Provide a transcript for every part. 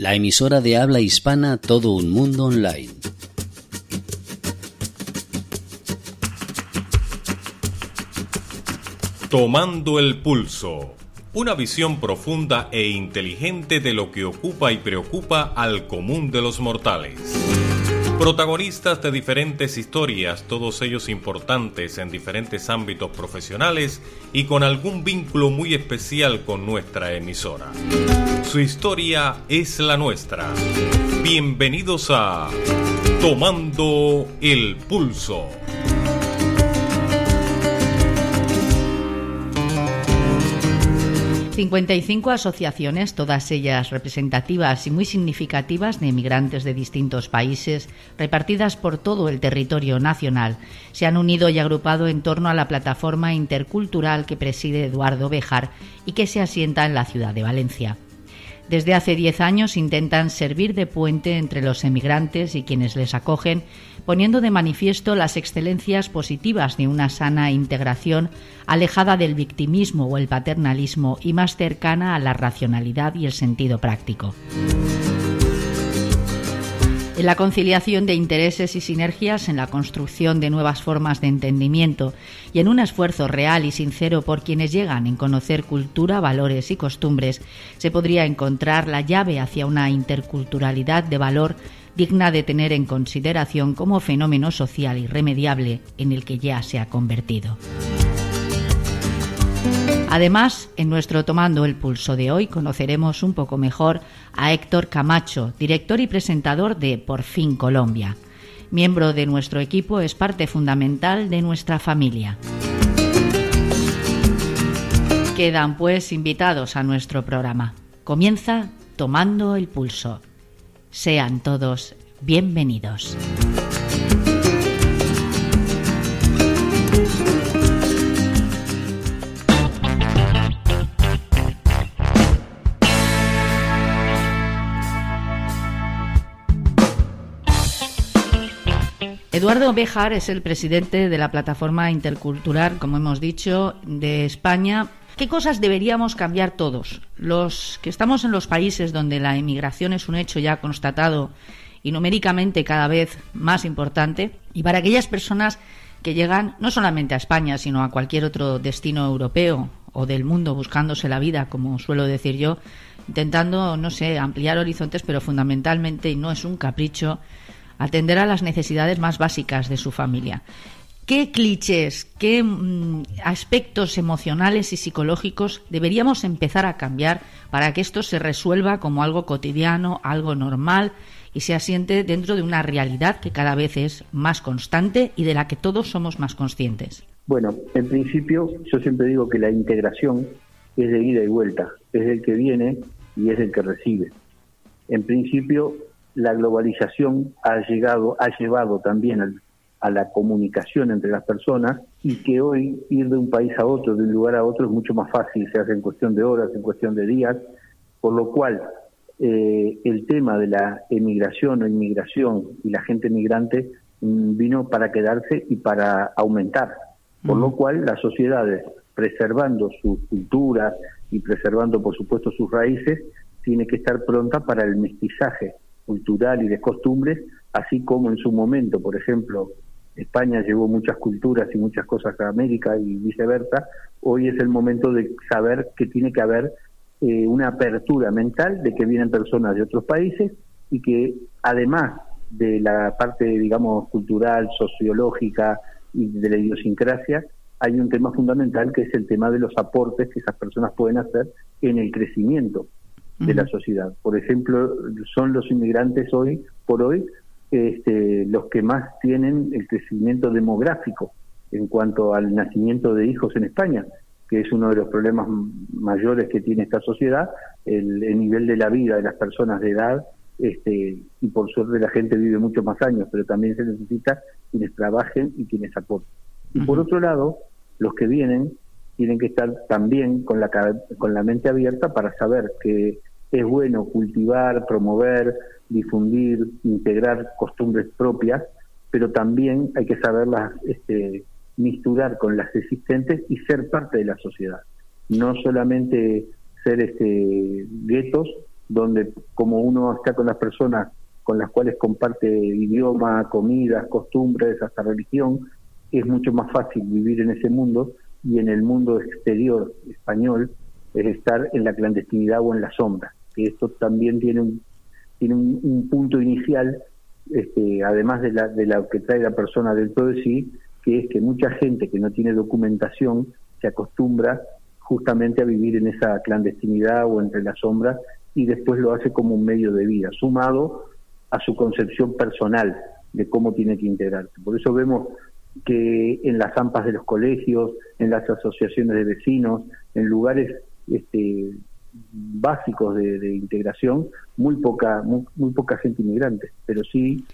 la emisora de habla hispana Todo un Mundo Online. Tomando el pulso. Una visión profunda e inteligente de lo que ocupa y preocupa al común de los mortales. Protagonistas de diferentes historias, todos ellos importantes en diferentes ámbitos profesionales y con algún vínculo muy especial con nuestra emisora. Su historia es la nuestra. Bienvenidos a Tomando el Pulso. 55 asociaciones, todas ellas representativas y muy significativas de emigrantes de distintos países, repartidas por todo el territorio nacional, se han unido y agrupado en torno a la plataforma intercultural que preside Eduardo Bejar y que se asienta en la ciudad de Valencia. Desde hace 10 años intentan servir de puente entre los emigrantes y quienes les acogen, poniendo de manifiesto las excelencias positivas de una sana integración alejada del victimismo o el paternalismo y más cercana a la racionalidad y el sentido práctico. En la conciliación de intereses y sinergias, en la construcción de nuevas formas de entendimiento y en un esfuerzo real y sincero por quienes llegan en conocer cultura, valores y costumbres, se podría encontrar la llave hacia una interculturalidad de valor digna de tener en consideración como fenómeno social irremediable en el que ya se ha convertido. Además, en nuestro Tomando el Pulso de hoy conoceremos un poco mejor a Héctor Camacho, director y presentador de Por fin Colombia. Miembro de nuestro equipo, es parte fundamental de nuestra familia. Quedan pues invitados a nuestro programa. Comienza Tomando el Pulso. Sean todos bienvenidos. Eduardo Bejar es el presidente de la plataforma intercultural, como hemos dicho, de España. ¿Qué cosas deberíamos cambiar todos? Los que estamos en los países donde la inmigración es un hecho ya constatado y numéricamente cada vez más importante, y para aquellas personas que llegan no solamente a España, sino a cualquier otro destino europeo o del mundo buscándose la vida, como suelo decir yo, intentando, no sé, ampliar horizontes, pero fundamentalmente, y no es un capricho, atender a las necesidades más básicas de su familia. ¿Qué clichés, qué mm, aspectos emocionales y psicológicos deberíamos empezar a cambiar para que esto se resuelva como algo cotidiano, algo normal y se asiente dentro de una realidad que cada vez es más constante y de la que todos somos más conscientes? Bueno, en principio yo siempre digo que la integración es de ida y vuelta, es el que viene y es el que recibe. En principio la globalización ha llegado, ha llevado también a la comunicación entre las personas y que hoy ir de un país a otro, de un lugar a otro es mucho más fácil, se hace en cuestión de horas, en cuestión de días, por lo cual eh, el tema de la emigración o inmigración y la gente migrante mm, vino para quedarse y para aumentar, por lo cual las sociedades, preservando sus culturas y preservando por supuesto sus raíces, tiene que estar pronta para el mestizaje cultural y de costumbres, así como en su momento, por ejemplo, España llevó muchas culturas y muchas cosas a América y viceversa, hoy es el momento de saber que tiene que haber eh, una apertura mental de que vienen personas de otros países y que además de la parte, digamos, cultural, sociológica y de la idiosincrasia, hay un tema fundamental que es el tema de los aportes que esas personas pueden hacer en el crecimiento de la sociedad. Por ejemplo, son los inmigrantes hoy por hoy este, los que más tienen el crecimiento demográfico en cuanto al nacimiento de hijos en España, que es uno de los problemas mayores que tiene esta sociedad, el, nivel de la vida de las personas de edad, este, y por suerte la gente vive muchos más años, pero también se necesita quienes trabajen y quienes aporten. Y por otro lado, los que vienen tienen que estar también con la, con la mente abierta para saber que es bueno cultivar, promover, difundir, integrar costumbres propias, pero también hay que saberlas este, misturar con las existentes y ser parte de la sociedad. No solamente ser este, guetos donde como uno está con las personas con las cuales comparte idioma, comidas, costumbres, hasta religión, es mucho más fácil vivir en ese mundo y en el mundo exterior español es estar en la clandestinidad o en la sombra. Que esto también tiene un, tiene un, punto inicial, este, además de, la, de lo que trae la persona dentro de sí, que es que mucha gente que no tiene documentación se acostumbra justamente a vivir en esa clandestinidad o entre las sombras y después lo hace como un medio de vida, sumado a su concepción personal de cómo tiene que integrarse. Por eso vemos que en las AMPAs de los colegios, en las asociaciones de vecinos, en lugares este, básicos de, integración, muy poca, muy, poca gente inmigrante, pero sí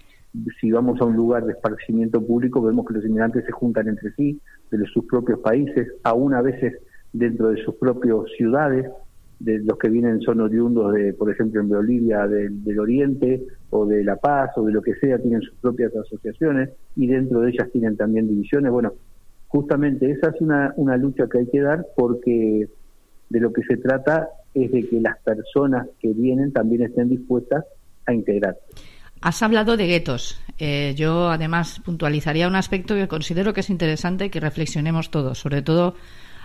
si vamos a un lugar de esparcimiento público, vemos que los inmigrantes se juntan entre sí, de sus propios países, aún a veces dentro de sus propias ciudades, de los que vienen son oriundos de, por ejemplo, en Bolivia del, Oriente o de La Paz o de lo que sea, tienen sus propias asociaciones y dentro de ellas tienen también divisiones. Bueno, justamente esa es una, una lucha que hay que dar porque de lo que se trata es de que las personas que vienen también estén dispuestas a integrar. Has hablado de guetos. Eh, yo además puntualizaría un aspecto que considero que es interesante que reflexionemos todos, sobre todo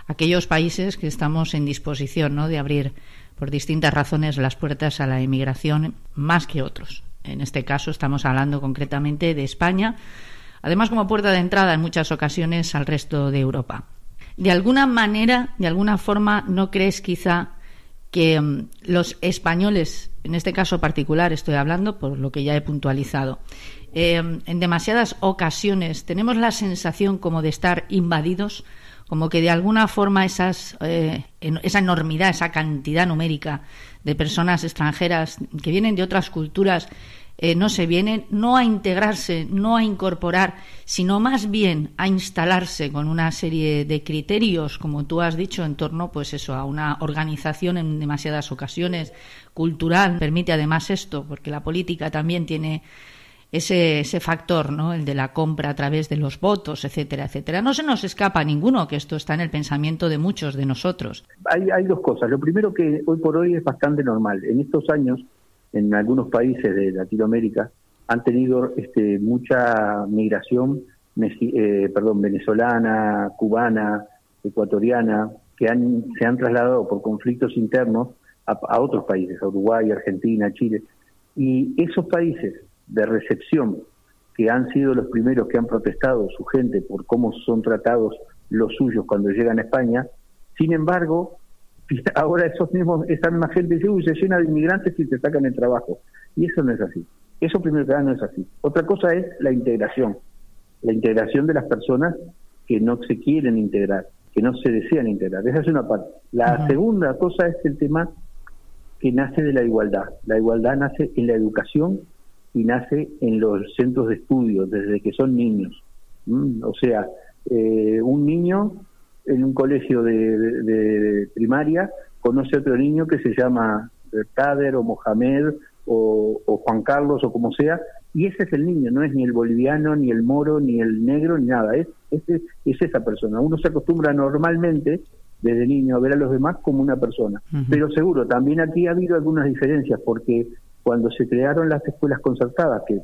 aquellos países que estamos en disposición ¿no? de abrir por distintas razones las puertas a la inmigración más que otros. En este caso estamos hablando concretamente de España, además como puerta de entrada en muchas ocasiones al resto de Europa. De alguna manera, de alguna forma, ¿no crees quizá que mm, los españoles, en este caso particular estoy hablando por lo que ya he puntualizado, eh, en demasiadas ocasiones tenemos la sensación como de estar invadidos como que de alguna forma esas, eh, esa enormidad, esa cantidad numérica de personas extranjeras que vienen de otras culturas eh, no se vienen no a integrarse, no a incorporar, sino más bien a instalarse con una serie de criterios, como tú has dicho, en torno, pues eso, a una organización en demasiadas ocasiones cultural. Permite además esto, porque la política también tiene ese, ese factor, ¿no? el de la compra a través de los votos, etcétera, etcétera. No se nos escapa a ninguno que esto está en el pensamiento de muchos de nosotros. Hay, hay dos cosas. Lo primero que hoy por hoy es bastante normal. En estos años, en algunos países de Latinoamérica, han tenido este, mucha migración, eh, perdón, venezolana, cubana, ecuatoriana, que han, se han trasladado por conflictos internos a, a otros países, a Uruguay, Argentina, Chile. Y esos países de recepción, que han sido los primeros que han protestado su gente por cómo son tratados los suyos cuando llegan a España. Sin embargo, ahora esos mismos, esa misma gente dice, uy, se llena de inmigrantes y te sacan el trabajo. Y eso no es así. Eso primero que nada no es así. Otra cosa es la integración. La integración de las personas que no se quieren integrar, que no se desean integrar. Esa es una parte. La segunda cosa es el tema que nace de la igualdad. La igualdad nace en la educación y nace en los centros de estudio desde que son niños. O sea, eh, un niño en un colegio de, primaria conoce a otro niño que se llama Kader o Mohamed o, Juan Carlos o como sea, y ese es el niño, no es ni el boliviano, ni el moro, ni el negro, ni nada, es, es, es esa persona. Uno se acostumbra normalmente desde niño a ver a los demás como una persona. Pero seguro, también aquí ha habido algunas diferencias, porque cuando se crearon las escuelas concertadas, que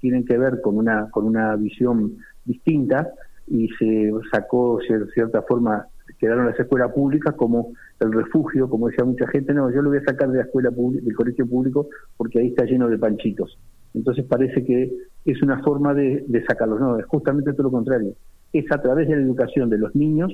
tienen que ver con una, con una visión distinta, y se sacó, de cierta forma, quedaron las escuelas públicas como el refugio, como decía mucha gente, no, yo lo voy a sacar de la escuela del colegio público porque ahí está lleno de panchitos. Entonces parece que es una forma de, de sacarlos, no, es justamente todo lo contrario. Es a través de la educación de los niños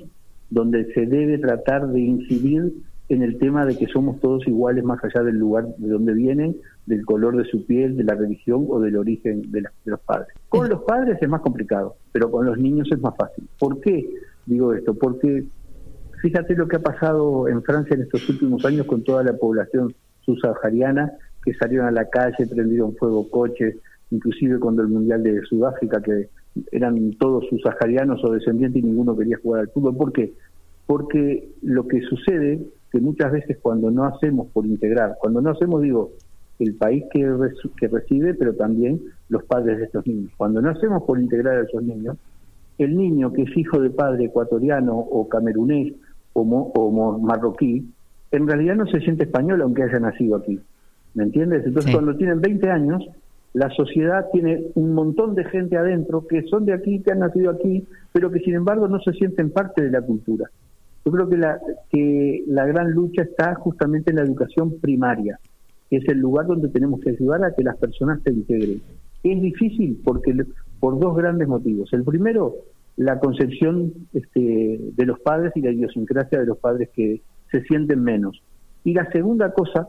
donde se debe tratar de incidir en el tema de que somos todos iguales más allá del lugar de donde vienen, del color de su piel, de la religión o del origen de, los padres. Con los padres es más complicado, pero con los niños es más fácil. ¿Por qué digo esto? Porque fíjate lo que ha pasado en Francia en estos últimos años con toda la población subsahariana que salieron a la calle, prendieron fuego coches, inclusive cuando el Mundial de Sudáfrica, que eran todos subsaharianos o descendientes y ninguno quería jugar al fútbol. ¿Por qué? Porque lo que sucede que muchas veces cuando no hacemos por integrar, cuando no hacemos, digo, el país que, que recibe, pero también los padres de estos niños. Cuando no hacemos por integrar a esos niños, el niño que es hijo de padre ecuatoriano o camerunés o, o marroquí, en realidad no se siente español aunque haya nacido aquí. ¿Me entiendes? Entonces, cuando tienen 20 años, la sociedad tiene un montón de gente adentro que son de aquí, que han nacido aquí, pero que sin embargo no se sienten parte de la cultura. Yo creo que la, que la gran lucha está justamente en la educación primaria, que es el lugar donde tenemos que ayudar a que las personas se integren. Es difícil porque por dos grandes motivos. El primero, la concepción este, de los padres y la idiosincrasia de los padres que se sienten menos. Y la segunda cosa,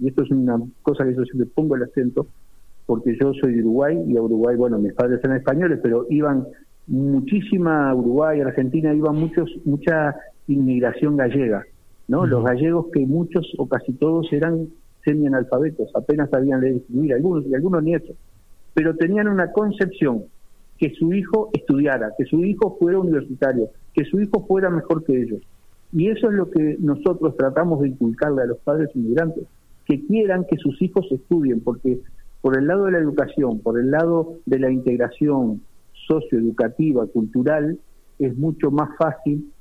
y esto es una cosa que yo siempre pongo el acento, porque yo soy de Uruguay y a Uruguay, bueno, mis padres eran españoles, pero iban muchísima a Uruguay, Argentina, iban muchos, mucha inmigración gallega, ¿no? Los gallegos que muchos o casi todos eran semi-analfabetos, apenas sabían leer y escribir, algunos y algunos nietos, pero tenían una concepción que su hijo estudiara, que su hijo fuera universitario, que su hijo fuera mejor que ellos. Y eso es lo que nosotros tratamos de inculcarle a los padres inmigrantes, que quieran que sus hijos estudien, porque por el lado de la educación, por el lado de la integración socioeducativa, cultural, es mucho más fácil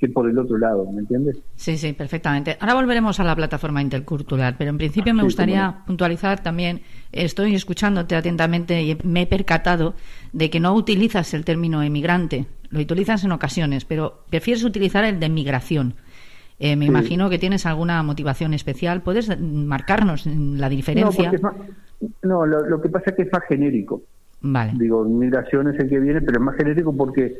que por el otro lado, ¿me entiendes? Sí, sí, perfectamente. Ahora volveremos a la plataforma intercultural, pero en principio me gustaría puntualizar también, estoy escuchándote atentamente y me he percatado de que no utilizas el término emigrante, lo utilizas en ocasiones, pero prefieres utilizar el de migración. Eh, me imagino que tienes alguna motivación especial. ¿Puedes marcarnos la diferencia? No, lo, que pasa es que es más genérico. Vale. Digo, migración es el que viene, pero es más genérico porque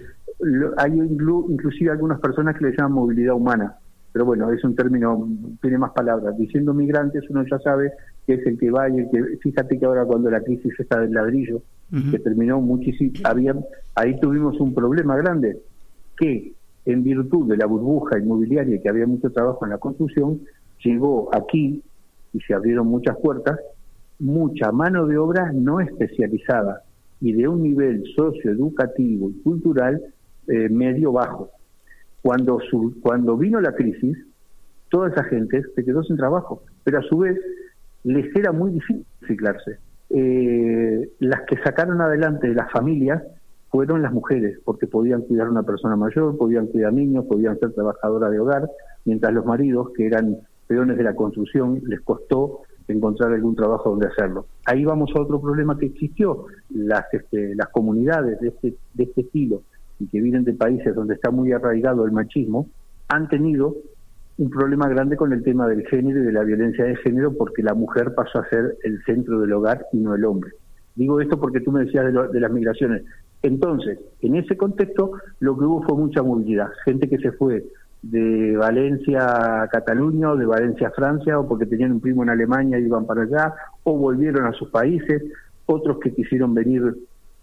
hay inclusive algunas personas que le llaman movilidad humana. Pero bueno, es un término, tiene más palabras. Diciendo migrantes, uno ya sabe que es el que va y el que. Fíjate que ahora, cuando la crisis está del ladrillo, que terminó muchísimo, había, ahí tuvimos un problema grande, que en virtud de la burbuja inmobiliaria que había mucho trabajo en la construcción, llegó aquí y se abrieron muchas puertas, mucha mano de obra no especializada y de un nivel socioeducativo y cultural eh, medio bajo. Cuando, cuando vino la crisis, toda esa gente se quedó sin trabajo, pero a su vez les era muy difícil reciclarse. Eh, las que sacaron adelante las familias fueron las mujeres, porque podían cuidar a una persona mayor, podían cuidar niños, podían ser trabajadoras de hogar, mientras los maridos, que eran peones de la construcción, les costó encontrar algún trabajo donde hacerlo. Ahí vamos a otro problema que existió. Las, este, las comunidades de este, de este estilo y que vienen de países donde está muy arraigado el machismo, han tenido un problema grande con el tema del género y de la violencia de género porque la mujer pasó a ser el centro del hogar y no el hombre. Digo esto porque tú me decías de, de las migraciones. Entonces, en ese contexto, lo que hubo fue mucha movilidad. Gente que se fue de Valencia a Cataluña o de Valencia a Francia o porque tenían un primo en Alemania y iban para allá o volvieron a sus países, otros que quisieron venir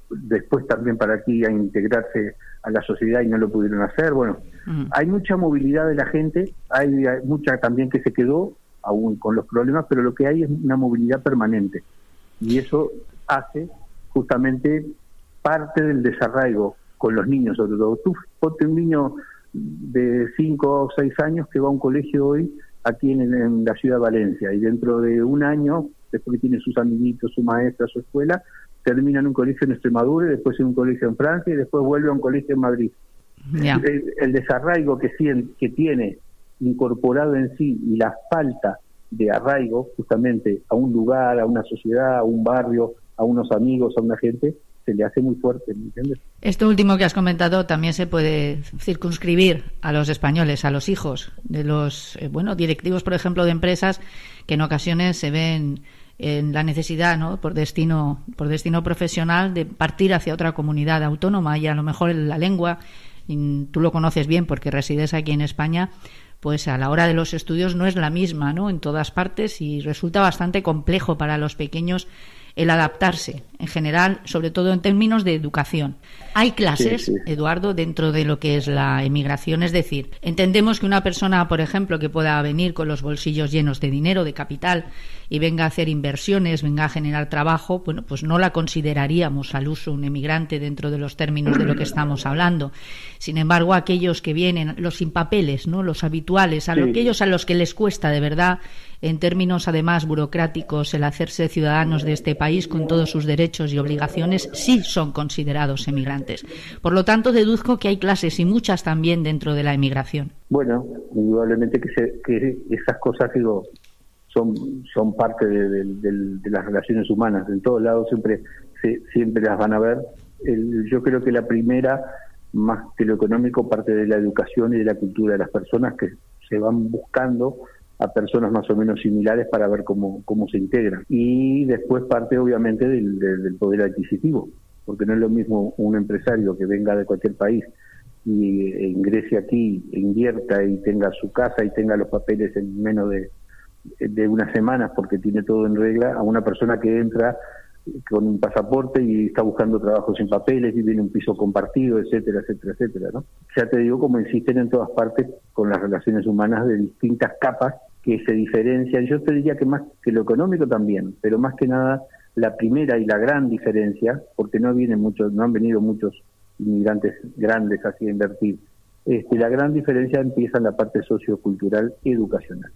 después también para aquí a integrarse a la sociedad y no lo pudieron hacer. Bueno, mm. hay mucha movilidad de la gente, hay, mucha también que se quedó aún con los problemas, pero lo que hay es una movilidad permanente y eso hace justamente parte del desarraigo con los niños, sobre todo. Tú ponte un niño de 5 o 6 años que va a un colegio hoy aquí en, la ciudad de Valencia y dentro de un año, después que tiene sus amiguitos, su maestra, su escuela, termina en un colegio en Extremadura y después en un colegio en Francia y después vuelve a un colegio en Madrid. El, desarraigo que, que tiene incorporado en sí y la falta de arraigo justamente a un lugar, a una sociedad, a un barrio, a unos amigos, a una gente, se le hace muy fuerte, ¿me entiendes? Esto último que has comentado también se puede circunscribir a los españoles, a los hijos de los eh, bueno directivos, por ejemplo, de empresas que en ocasiones se ven en la necesidad, ¿no? por destino por destino profesional de partir hacia otra comunidad autónoma y a lo mejor la lengua tú lo conoces bien porque resides aquí en España, pues a la hora de los estudios no es la misma, ¿no? En todas partes y resulta bastante complejo para los pequeños el adaptarse en general, sobre todo en términos de educación. Hay clases, Eduardo, dentro de lo que es la emigración, es decir, entendemos que una persona, por ejemplo, que pueda venir con los bolsillos llenos de dinero, de capital, y venga a hacer inversiones, venga a generar trabajo, bueno, pues no la consideraríamos al uso un emigrante dentro de los términos de lo que estamos hablando. Sin embargo, aquellos que vienen, los sin papeles, ¿no? los habituales, a aquellos a los que les cuesta de verdad en términos además burocráticos el hacerse ciudadanos de este país con todos sus derechos y obligaciones sí son considerados emigrantes. Por lo tanto, deduzco que hay clases y muchas también dentro de la emigración. Bueno, indudablemente que, que esas cosas digo son, parte de, las relaciones humanas. En todos lados siempre, siempre las van a ver. yo creo que la primera, más que lo económico, parte de la educación y de la cultura de las personas que se van buscando a personas más o menos similares para ver cómo, cómo se integran. Y después parte obviamente del, del poder adquisitivo, porque no es lo mismo un empresario que venga de cualquier país y e ingrese aquí, invierta y tenga su casa y tenga los papeles en menos de, de unas semanas porque tiene todo en regla, a una persona que entra con un pasaporte y está buscando trabajo sin papeles, y viene un piso compartido, etcétera, etcétera, etcétera, ¿no? Ya te digo, como insisten en todas partes con las relaciones humanas de distintas capas que se diferencian. Yo te diría que más que lo económico también, pero más que nada la primera y la gran diferencia, porque no vienen muchos, no han venido muchos inmigrantes grandes así a invertir. Este, la gran diferencia empieza en la parte sociocultural y educacional.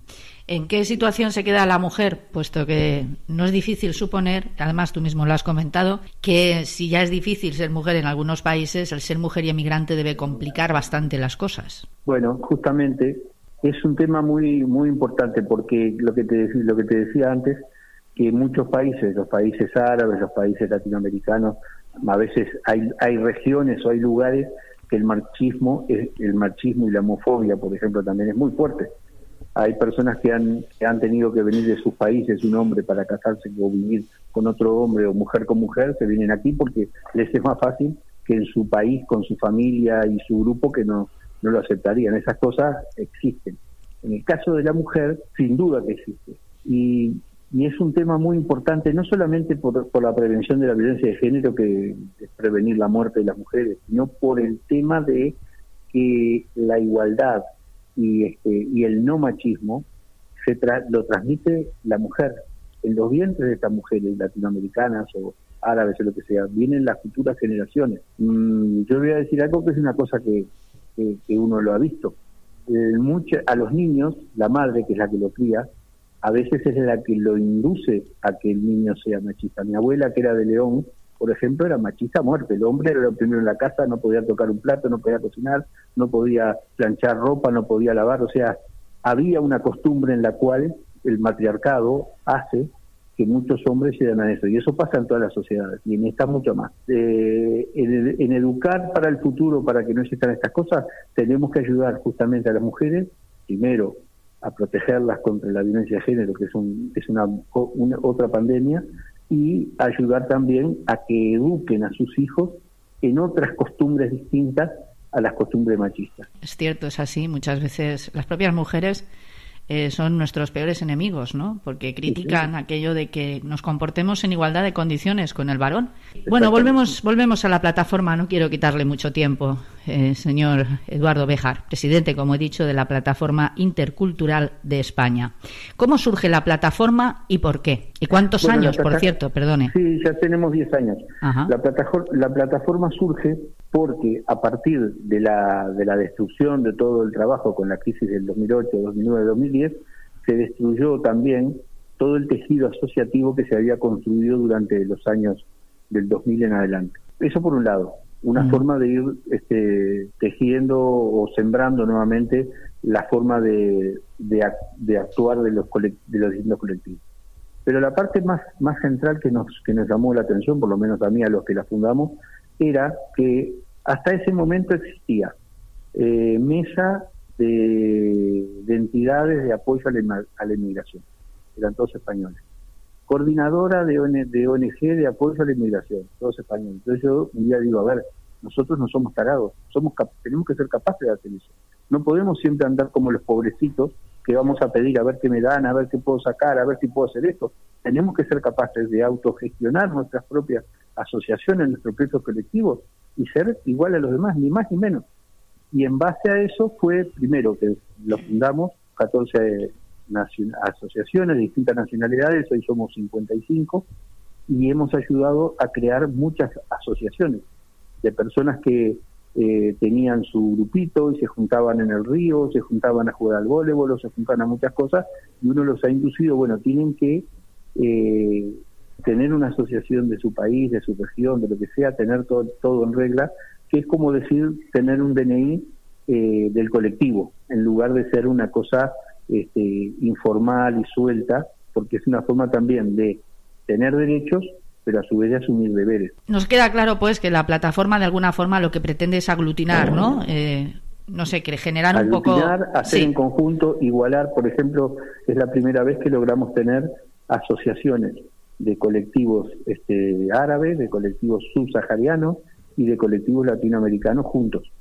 ¿En qué situación se queda la mujer? Puesto que no es difícil suponer, además tú mismo lo has comentado, que si ya es difícil ser mujer en algunos países, el ser mujer y emigrante debe complicar bastante las cosas. Bueno, justamente es un tema muy muy importante porque lo que te lo que te decía antes que muchos países, los países árabes, los países latinoamericanos, a veces hay, hay regiones o hay lugares que el machismo, el machismo y la homofobia, por ejemplo, también es muy fuerte. Hay personas que han, tenido que venir de sus países, un hombre para casarse o vivir con otro hombre o mujer con mujer, se vienen aquí porque les es más fácil que en su país, con su familia y su grupo, que no, no lo aceptarían. Esas cosas existen. En el caso de la mujer, sin duda que existe. Y y es un tema muy importante, no solamente por, la prevención de la violencia de género, que es prevenir la muerte de las mujeres, sino por el tema de que la igualdad y, este, y el no machismo se lo transmite la mujer. En los vientres de estas mujeres latinoamericanas o árabes o lo que sea, vienen las futuras generaciones. Mm, yo voy a decir algo que es una cosa que, que, uno lo ha visto. Eh, a los niños, la madre, que es la que lo cría, a veces es la que lo induce a que el niño sea machista. Mi abuela, que era de León, por ejemplo, era machista a muerte. El hombre era el primero en la casa, no podía tocar un plato, no podía cocinar, no podía planchar ropa, no podía lavar. O sea, había una costumbre en la cual el matriarcado hace que muchos hombres llegan a eso. Y eso pasa en todas las sociedades, y en esta mucho más. Eh, en, educar para el futuro, para que no existan estas cosas, tenemos que ayudar justamente a las mujeres, primero, a protegerlas contra la violencia de género, que es, un, es una, otra pandemia, y ayudar también a que eduquen a sus hijos en otras costumbres distintas a las costumbres machistas. Es cierto, es así. Muchas veces las propias mujeres eh, son nuestros peores enemigos, ¿no? Porque critican aquello de que nos comportemos en igualdad de condiciones con el varón. Bueno, volvemos, volvemos a la plataforma. No quiero quitarle mucho tiempo, eh, señor Eduardo Bejar, presidente, como he dicho, de la plataforma intercultural de España. ¿Cómo surge la plataforma y por qué? ¿Y cuántos años, por cierto? Perdone. Sí, ya tenemos 10 años. La, plataforma, la plataforma surge porque a partir de la, de la destrucción de todo el trabajo con la crisis del 2008, 2009, 2010, se destruyó también todo el tejido asociativo que se había construido durante los años del 2000 en adelante. Eso por un lado, una forma de ir este, tejiendo o sembrando nuevamente la forma de, de, actuar de los, de los distintos colectivos. Pero la parte más, más central que nos, que nos llamó la atención, por lo menos a mí, a los que la fundamos, era que hasta ese momento existía eh, mesa de, entidades de apoyo a la, inmigración, eran todos españoles. Coordinadora de, ONG de apoyo a la inmigración, todos españoles. Entonces yo un día digo, a ver, nosotros no somos tarados, somos tenemos que ser capaces de hacer eso. No podemos siempre andar como los pobrecitos que vamos a pedir a ver qué me dan, a ver qué puedo sacar, a ver si puedo hacer esto. Tenemos que ser capaces de autogestionar nuestras propias asociaciones, nuestros propios colectivos y ser igual a los demás, ni más ni menos. Y en base a eso fue primero que lo fundamos 14 asociaciones de distintas nacionalidades, hoy somos 55, y hemos ayudado a crear muchas asociaciones de personas que eh, tenían su grupito y se juntaban en el río, se juntaban a jugar al voleibol, se juntaban a muchas cosas, y uno los ha inducido, bueno, tienen que eh, tener una asociación de su país, de su región, de lo que sea, tener todo, todo en regla, que es como decir tener un DNI eh, del colectivo, en lugar de ser una cosa este, informal y suelta, porque es una forma también de tener derechos, pero a su vez de asumir deberes. Nos queda claro, pues, que la plataforma de alguna forma lo que pretende es aglutinar, ¿no? Eh, no sé, que generar un poco... hacer en conjunto, igualar, por ejemplo, es la primera vez que logramos tener asociaciones de colectivos este, árabes, de colectivos subsaharianos y de colectivos latinoamericanos juntos.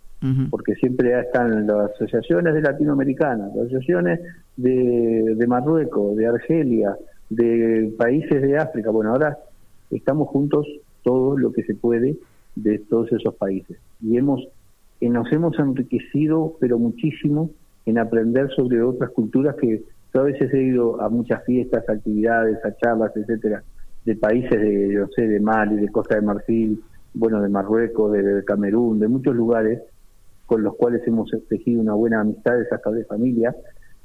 Porque siempre están las asociaciones de latinoamericanas, las asociaciones de, de Marruecos, de Argelia, de países de África. Bueno, ahora estamos juntos todo lo que se puede de todos esos países. Y hemos nos hemos enriquecido, pero muchísimo, en aprender sobre otras culturas que yo a veces he ido a muchas fiestas, actividades, a charlas, etcétera, de países de, yo sé, de Mali, de Costa de Marfil, bueno, de Marruecos, de, Camerún, de muchos lugares con los cuales hemos tejido una buena amistad, hasta de familia,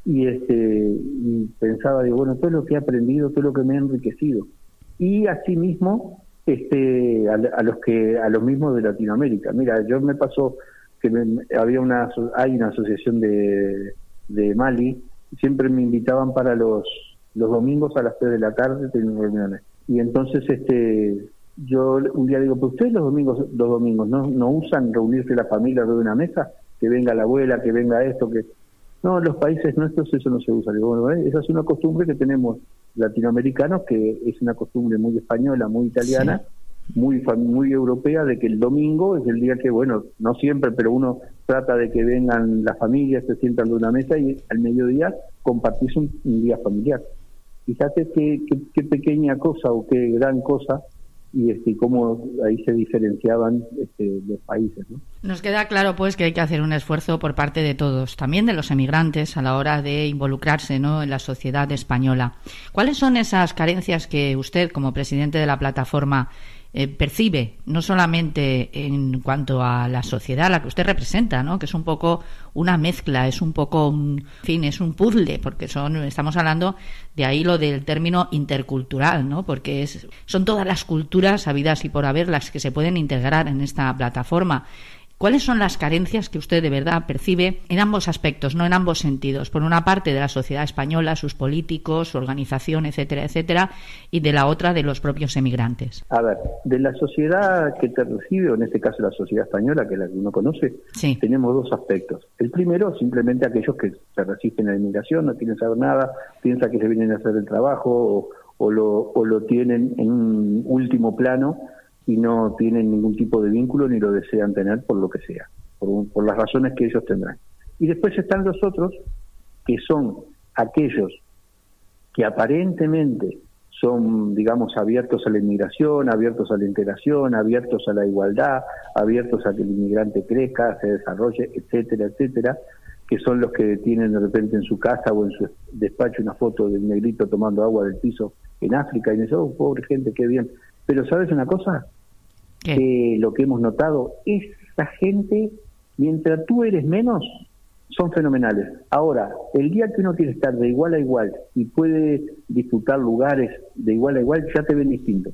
y este y pensaba, digo, bueno, todo lo que he aprendido, todo lo que me ha enriquecido. Y asimismo, este, a, los que a los mismos de Latinoamérica. Mira, yo me pasó había una hay una asociación de, de Mali siempre me invitaban para los los domingos a las 3 de la tarde tenían reuniones y entonces este yo un día digo, pero ustedes los domingos los domingos no no usan reunirse la familia de una mesa, que venga la abuela, que venga esto, que no, en los países nuestros eso no se usa. Digo, bueno, ¿eh? esa es una costumbre que tenemos latinoamericanos, que es una costumbre muy española, muy italiana, muy muy europea de que el domingo es el día que, bueno, no siempre, pero uno trata de que vengan las familias, se sientan de una mesa y al mediodía compartís un, día familiar. Fíjate qué, qué, pequeña cosa o qué gran cosa y este, cómo ahí se diferenciaban este, los países. ¿no? Nos queda claro pues que hay que hacer un esfuerzo por parte de todos, también de los emigrantes a la hora de involucrarse ¿no? en la sociedad española. ¿Cuáles son esas carencias que usted como presidente de la plataforma eh, percibe, no solamente en cuanto a la sociedad la que usted representa, ¿no? que es un poco una mezcla, es un poco, un, fin, es un puzzle, porque son, estamos hablando de ahí lo del término intercultural, ¿no? porque es, son todas las culturas habidas y por haber las que se pueden integrar en esta plataforma. ¿Cuáles son las carencias que usted de verdad percibe en ambos aspectos, no en ambos sentidos? Por una parte de la sociedad española, sus políticos, su organización, etcétera, etcétera, y de la otra de los propios emigrantes. A ver, de la sociedad que te recibe, o en este caso la sociedad española, que es la que uno conoce, tenemos dos aspectos. El primero, simplemente aquellos que se resisten a la inmigración, no quieren saber nada, piensan que se vienen a hacer el trabajo o, lo, o lo tienen en un último plano y no tienen ningún tipo de vínculo ni lo desean tener por lo que sea, por, las razones que ellos tendrán. Y después están los otros, que son aquellos que aparentemente son, digamos, abiertos a la inmigración, abiertos a la integración, abiertos a la igualdad, abiertos a que el inmigrante crezca, se desarrolle, etcétera, etcétera, que son los que tienen de repente en su casa o en su despacho una foto del negrito tomando agua del piso en África y dicen, oh, pobre gente, qué bien. Pero ¿sabes una cosa? Que lo que hemos notado, esa gente, mientras tú eres menos, son fenomenales. Ahora, el día que uno quiere estar de igual a igual y puede disfrutar lugares de igual a igual, ya te ven distinto.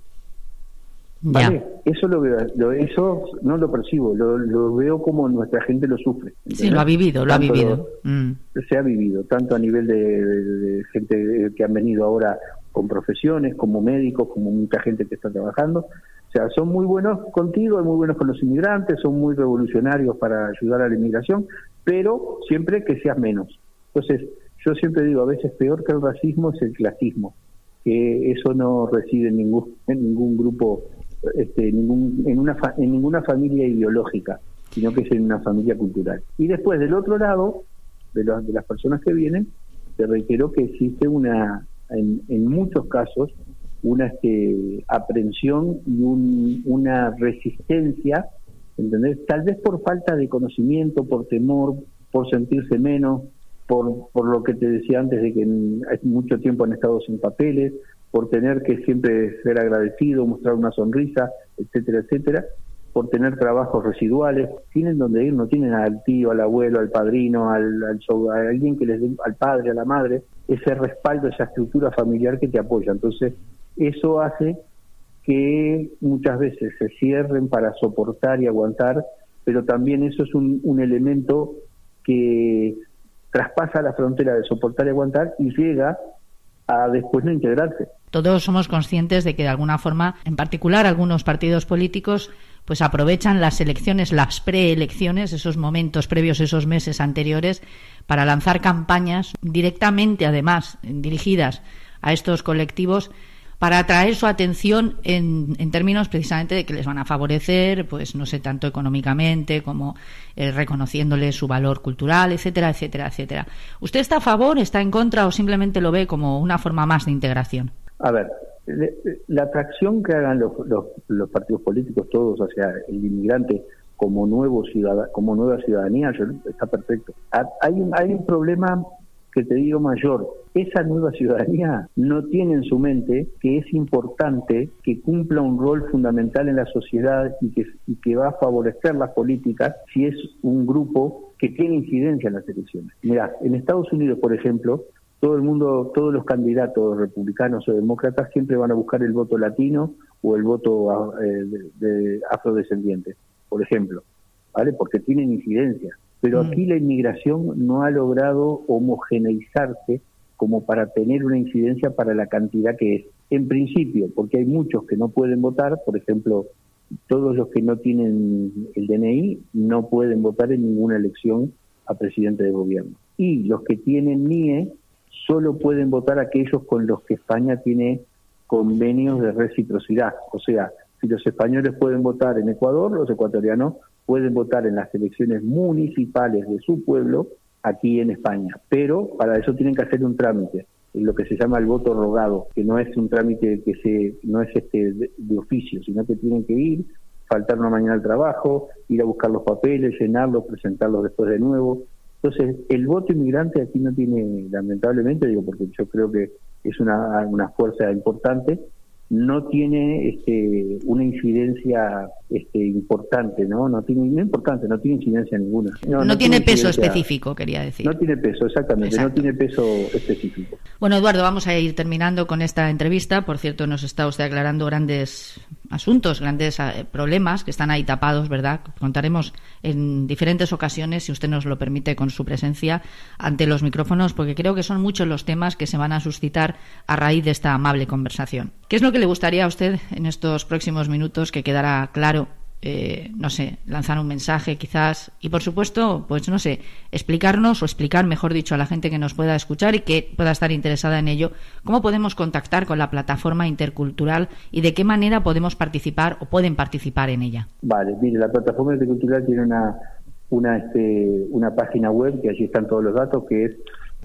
¿Vale? Eso lo veo, eso no lo percibo, lo, veo como nuestra gente lo sufre. Sí, lo ha vivido, lo ha vivido. Mm. Se ha vivido, tanto a nivel de, gente que han venido ahora con profesiones, como médicos, como mucha gente que está trabajando, o sea, son muy buenos contigo, muy buenos con los inmigrantes, son muy revolucionarios para ayudar a la inmigración, pero siempre que seas menos. Entonces, yo siempre digo, a veces peor que el racismo es el clasismo, que eso no reside en ningún, en ningún grupo, este, ningún, en, una en ninguna familia ideológica, sino que es en una familia cultural. Y después, del otro lado, de, de las personas que vienen, te reitero que existe una, en, en muchos casos, una este, aprensión y una resistencia, ¿entendés? Tal vez por falta de conocimiento, por temor, por sentirse menos, por, por lo que te decía antes de que mucho tiempo han estado sin papeles, por tener que siempre ser agradecido, mostrar una sonrisa, etcétera, etcétera, por tener trabajos residuales, tienen donde ir, no tienen al tío, al abuelo, al padrino, al, al a alguien que les dé, al padre, a la madre, ese respaldo, esa estructura familiar que te apoya. Entonces, eso hace que muchas veces se cierren para soportar y aguantar, pero también eso es un, elemento que traspasa la frontera de soportar y aguantar y llega a después no integrarse. Todos somos conscientes de que de alguna forma, en particular algunos partidos políticos, pues aprovechan las elecciones, las preelecciones, esos momentos previos, esos meses anteriores, para lanzar campañas directamente, además, dirigidas a estos colectivos para atraer su atención en, en, términos precisamente de que les van a favorecer, pues no sé, tanto económicamente como eh, reconociéndole su valor cultural, etcétera, etcétera, etcétera. ¿Usted está a favor, está en contra o simplemente lo ve como una forma más de integración? A ver, la atracción que hagan los, los, los partidos políticos todos hacia el inmigrante como nuevo ciudad, como nueva ciudadanía está perfecto. Hay un, hay un problema que te digo mayor, esa nueva ciudadanía no tiene en su mente que es importante que cumpla un rol fundamental en la sociedad y que, va a favorecer las políticas si es un grupo que tiene incidencia en las elecciones. Mira, en Estados Unidos, por ejemplo, todo el mundo, todos los candidatos republicanos o demócratas siempre van a buscar el voto latino o el voto eh, de, afrodescendiente, por ejemplo, ¿vale? Porque tienen incidencia. Pero mm. aquí la inmigración no ha logrado homogeneizarse como para tener una incidencia para la cantidad que es. En principio, porque hay muchos que no pueden votar, por ejemplo, todos los que no tienen el DNI no pueden votar en ninguna elección a presidente de gobierno. Y los que tienen NIE solo pueden votar aquellos con los que España tiene convenios de reciprocidad. O sea, si los españoles pueden votar en Ecuador, los ecuatorianos pueden votar en las elecciones municipales de su pueblo aquí en España. Pero para eso tienen que hacer un trámite, lo que se llama el voto rogado, que no es un trámite que se no es este de, oficio, sino que tienen que ir, faltar una mañana al trabajo, ir a buscar los papeles, llenarlos, presentarlos después de nuevo. Entonces, el voto inmigrante aquí no tiene, lamentablemente, digo, porque yo creo que es una, una fuerza importante, no tiene este, una incidencia este, importante, ¿no? No tiene, no importante, no tiene incidencia ninguna. No, tiene, peso específico, quería decir. No tiene peso, exactamente, no tiene peso específico. Bueno, Eduardo, vamos a ir terminando con esta entrevista. Por cierto, nos está usted aclarando grandes asuntos, grandes eh, problemas que están ahí tapados, ¿verdad? Contaremos en diferentes ocasiones, si usted nos lo permite, con su presencia ante los micrófonos, porque creo que son muchos los temas que se van a suscitar a raíz de esta amable conversación. ¿Qué es lo que le gustaría a usted en estos próximos minutos que quedara claro eh, no sé, lanzar un mensaje quizás y por supuesto, pues no sé, explicarnos o explicar, mejor dicho, a la gente que nos pueda escuchar y que pueda estar interesada en ello, cómo podemos contactar con la plataforma intercultural y de qué manera podemos participar o pueden participar en ella. Vale, mire, la plataforma intercultural tiene una, una, este, una página web que allí están todos los datos que es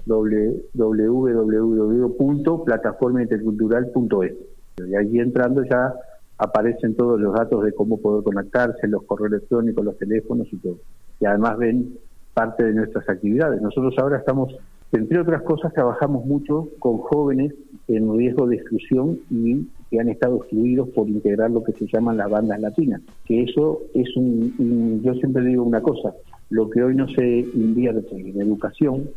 www.plataformaintercultural.es y allí entrando ya aparecen todos los datos de cómo poder conectarse, los correos electrónicos, los teléfonos y todo. Y además ven parte de nuestras actividades. Nosotros ahora estamos, entre otras cosas, trabajamos mucho con jóvenes en riesgo de exclusión y que han estado excluidos por integrar lo que se llaman las bandas latinas. Que eso es un yo siempre digo una cosa, lo que hoy no se invierte en educación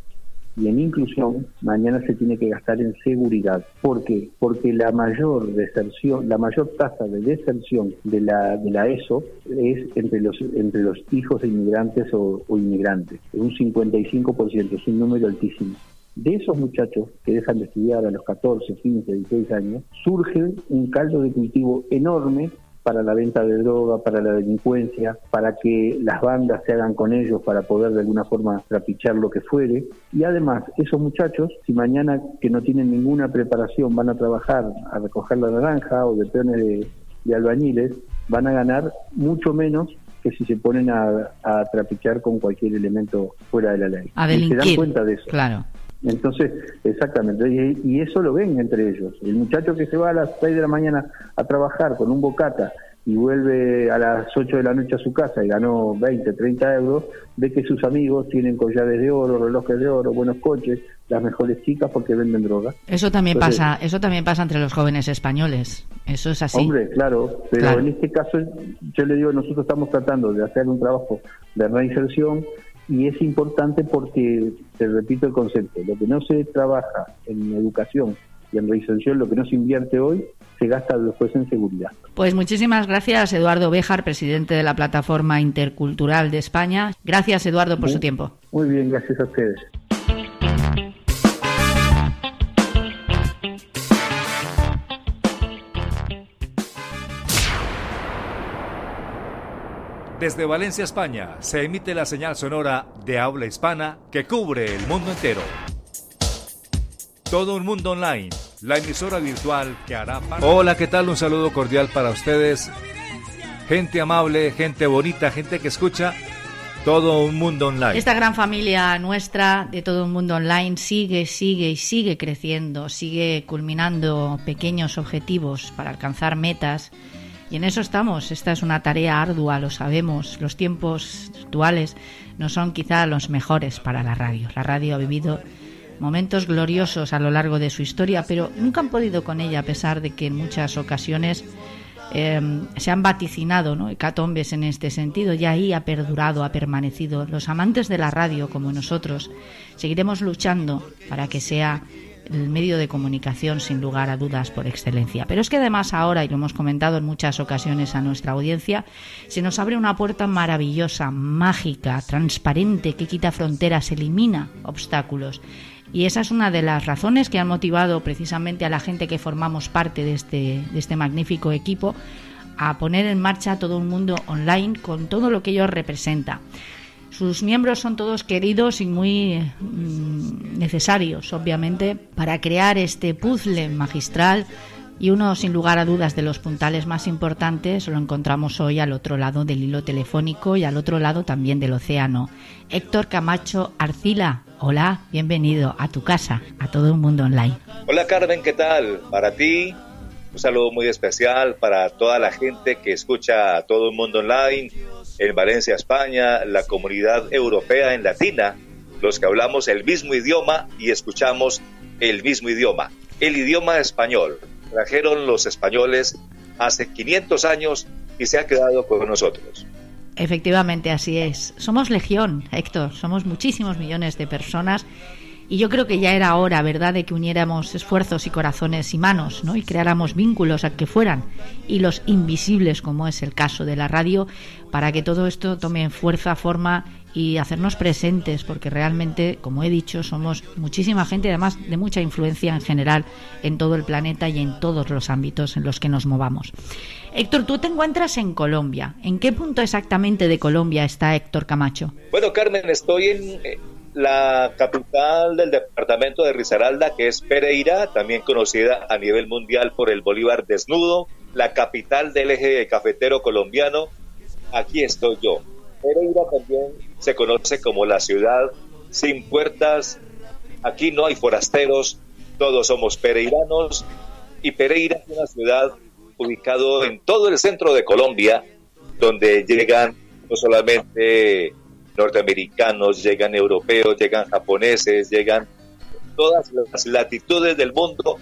y en inclusión, mañana se tiene que gastar en seguridad. ¿Por qué? Porque la mayor deserción, la mayor tasa de deserción de la, de la ESO es entre los, entre los hijos de inmigrantes o, inmigrantes. Es un 55%, es un número altísimo. De esos muchachos que dejan de estudiar a los 14, 15, 16 años, surge un caldo de cultivo enorme para la venta de droga, para la delincuencia, para que las bandas se hagan con ellos para poder de alguna forma trapichar lo que fuere. Y además, esos muchachos, si mañana que no tienen ninguna preparación van a trabajar a recoger la naranja o de peones de, albañiles, van a ganar mucho menos que si se ponen a, trapichar con cualquier elemento fuera de la ley. y se dan cuenta de eso. Claro. Entonces, exactamente, y, eso lo ven entre ellos. El muchacho que se va a las 6 de la mañana a trabajar con un bocata y vuelve a las 8 de la noche a su casa y ganó 20, 30 euros, ve que sus amigos tienen collares de oro, relojes de oro, buenos coches, las mejores chicas porque venden droga. Eso también pasa, eso también pasa entre los jóvenes españoles. Eso es así. Hombre, claro, pero en este caso yo le digo, nosotros estamos tratando de hacer un trabajo de reinserción y es importante porque, te repito el concepto, lo que no se trabaja en educación y en reinserción, lo que no se invierte hoy, se gasta después en seguridad. Pues muchísimas gracias, Eduardo Béjar, presidente de la Plataforma Intercultural de España. Gracias, Eduardo, por su tiempo. Muy bien, gracias a ustedes. Desde Valencia, España, se emite la señal sonora de habla hispana que cubre el mundo entero. Todo un mundo online, la emisora virtual que hará parte... Hola, ¿qué tal? Un saludo cordial para ustedes. Gente amable, gente bonita, gente que escucha todo un mundo online. Esta gran familia nuestra de todo un mundo online sigue, sigue y sigue creciendo, sigue culminando pequeños objetivos para alcanzar metas y en eso estamos. Esta es una tarea ardua, lo sabemos. Los tiempos actuales no son quizá los mejores para la radio. La radio ha vivido momentos gloriosos a lo largo de su historia, pero nunca han podido con ella, a pesar de que en muchas ocasiones em, se han vaticinado ¿no? hecatombes en este sentido y ahí ha perdurado, ha permanecido. Los amantes de la radio, como nosotros, seguiremos luchando para que sea el medio de comunicación sin lugar a dudas por excelencia. Pero es que además ahora, y lo hemos comentado en muchas ocasiones a nuestra audiencia, se nos abre una puerta maravillosa, mágica, transparente, que quita fronteras, elimina obstáculos. Y esa es una de las razones que han motivado precisamente a la gente que formamos parte de este, de este magnífico equipo a poner en marcha todo un mundo online con todo lo que ello representa. Sus miembros son todos queridos y muy mm, necesarios, obviamente, para crear este puzzle magistral y uno, sin lugar a dudas, de los puntales más importantes lo encontramos hoy al otro lado del hilo telefónico y al otro lado también del océano. Héctor Camacho Arcila, hola, bienvenido a tu casa, a todo un mundo online. Hola Carmen, ¿qué tal? Para ti, un saludo muy especial para toda la gente que escucha a todo un mundo online en Valencia, España, la comunidad europea en latina, los que hablamos el mismo idioma y escuchamos el mismo idioma, el idioma español. Trajeron los españoles hace 500 años y se ha quedado con nosotros. Efectivamente, así es. Somos legión, Héctor, somos muchísimos millones de personas y yo creo que ya era hora, ¿verdad?, de que uniéramos esfuerzos y corazones y manos, ¿no? Y creáramos vínculos a que fueran y los invisibles, como es el caso de la radio, para que todo esto tome fuerza, forma y hacernos presentes, porque realmente, como he dicho, somos muchísima gente, además de mucha influencia en general en todo el planeta y en todos los ámbitos en los que nos movamos. Héctor, tú te encuentras en Colombia. ¿En qué punto exactamente de Colombia está Héctor Camacho? Bueno, Carmen, estoy en, la capital del departamento de Risaralda, que es Pereira, también conocida a nivel mundial por el Bolívar desnudo, la capital del eje cafetero colombiano. Aquí estoy yo. Pereira también se conoce como la ciudad sin puertas. Aquí no hay forasteros, todos somos pereiranos y Pereira es una ciudad ubicado en todo el centro de Colombia, donde llegan no solamente norteamericanos, llegan europeos, llegan japoneses, llegan todas las latitudes del mundo,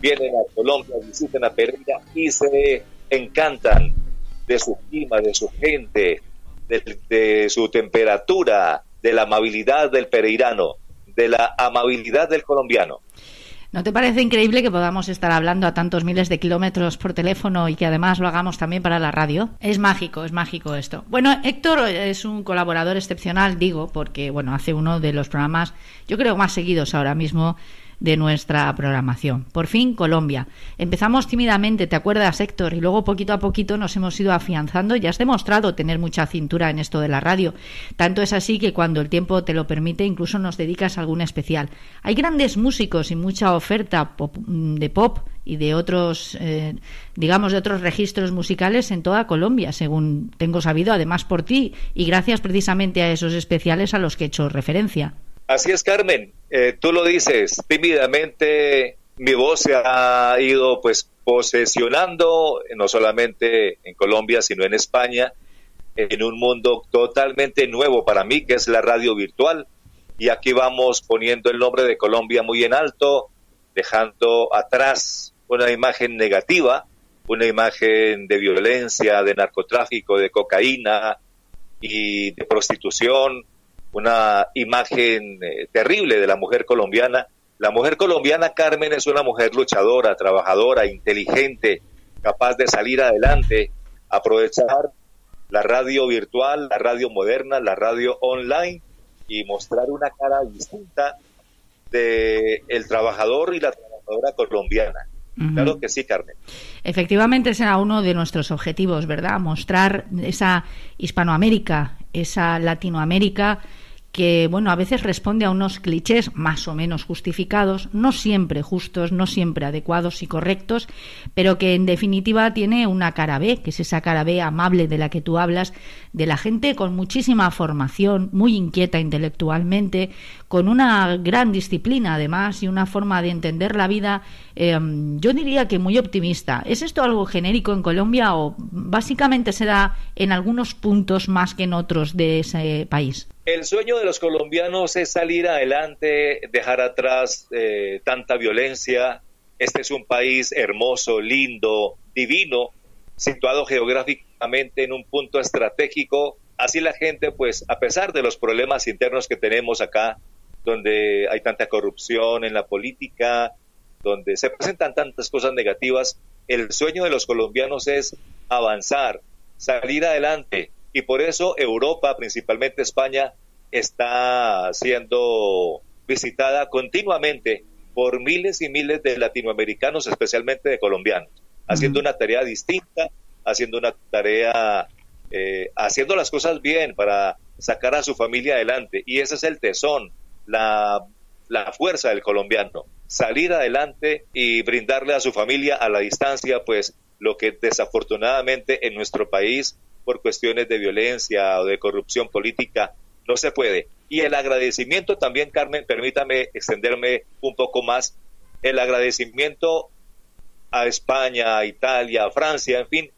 vienen a Colombia, visitan a Pereira y se encantan de su clima, de su gente, de, de su temperatura, de la amabilidad del pereirano, de la amabilidad del colombiano. ¿No te parece increíble que podamos estar hablando a tantos miles de kilómetros por teléfono y que además lo hagamos también para la radio? Es mágico, es mágico esto. Bueno, Héctor es un colaborador excepcional, digo, porque bueno, hace uno de los programas, yo creo, más seguidos ahora mismo de nuestra programación. Por fin, Colombia. Empezamos tímidamente, ¿te acuerdas, Héctor? Y luego poquito a poquito nos hemos ido afianzando y has demostrado tener mucha cintura en esto de la radio. Tanto es así que cuando el tiempo te lo permite, incluso nos dedicas a algún especial. Hay grandes músicos y mucha oferta de pop y de otros, eh, digamos, de otros registros musicales en toda Colombia, según tengo sabido, además por ti, y gracias precisamente a esos especiales a los que he hecho referencia. Así es, Carmen. Eh, tú lo dices tímidamente. Mi voz se ha ido, pues, posesionando no solamente en Colombia, sino en España, en un mundo totalmente nuevo para mí, que es la radio virtual. Y aquí vamos poniendo el nombre de Colombia muy en alto, dejando atrás una imagen negativa, una imagen de violencia, de narcotráfico, de cocaína y de prostitución, una imagen eh, terrible de la mujer colombiana. La mujer colombiana, Carmen, es una mujer luchadora, trabajadora, inteligente, capaz de salir adelante, aprovechar la radio virtual, la radio moderna, la radio online y mostrar una cara distinta de el trabajador y la trabajadora colombiana. Claro que sí, Carmen. Efectivamente será uno de nuestros objetivos, ¿verdad? Mostrar esa Hispanoamérica, esa Latinoamérica que bueno, a veces responde a unos clichés más o menos justificados, no siempre justos, no siempre adecuados y correctos, pero que en definitiva tiene una cara B, que es esa cara B amable de la que tú hablas, de la gente con muchísima formación, muy inquieta intelectualmente, con una gran disciplina además y una forma de entender la vida, em, yo diría que muy optimista. ¿Es esto algo genérico en Colombia o básicamente será en algunos puntos más que en otros de ese país? El sueño de los colombianos es salir adelante, dejar atrás eh, tanta violencia. Este es un país hermoso, lindo, divino, situado geográficamente en un punto estratégico. Así la gente, pues, a pesar de los problemas internos que tenemos acá, donde hay tanta corrupción en la política, donde se presentan tantas cosas negativas, el sueño de los colombianos es avanzar, salir adelante, y por eso Europa, principalmente España, está siendo visitada continuamente por miles y miles de latinoamericanos, especialmente de colombianos, haciendo una tarea distinta, haciendo una tarea, eh, haciendo las cosas bien para sacar a su familia adelante. Y ese es el tesón, la, la fuerza del colombiano, salir adelante y brindarle a su familia a la distancia, pues lo que desafortunadamente en nuestro país por cuestiones de violencia o de corrupción política, no se puede. Y el agradecimiento también, Carmen, permítame extenderme un poco más, el agradecimiento a España, a Italia, a Francia, en fin,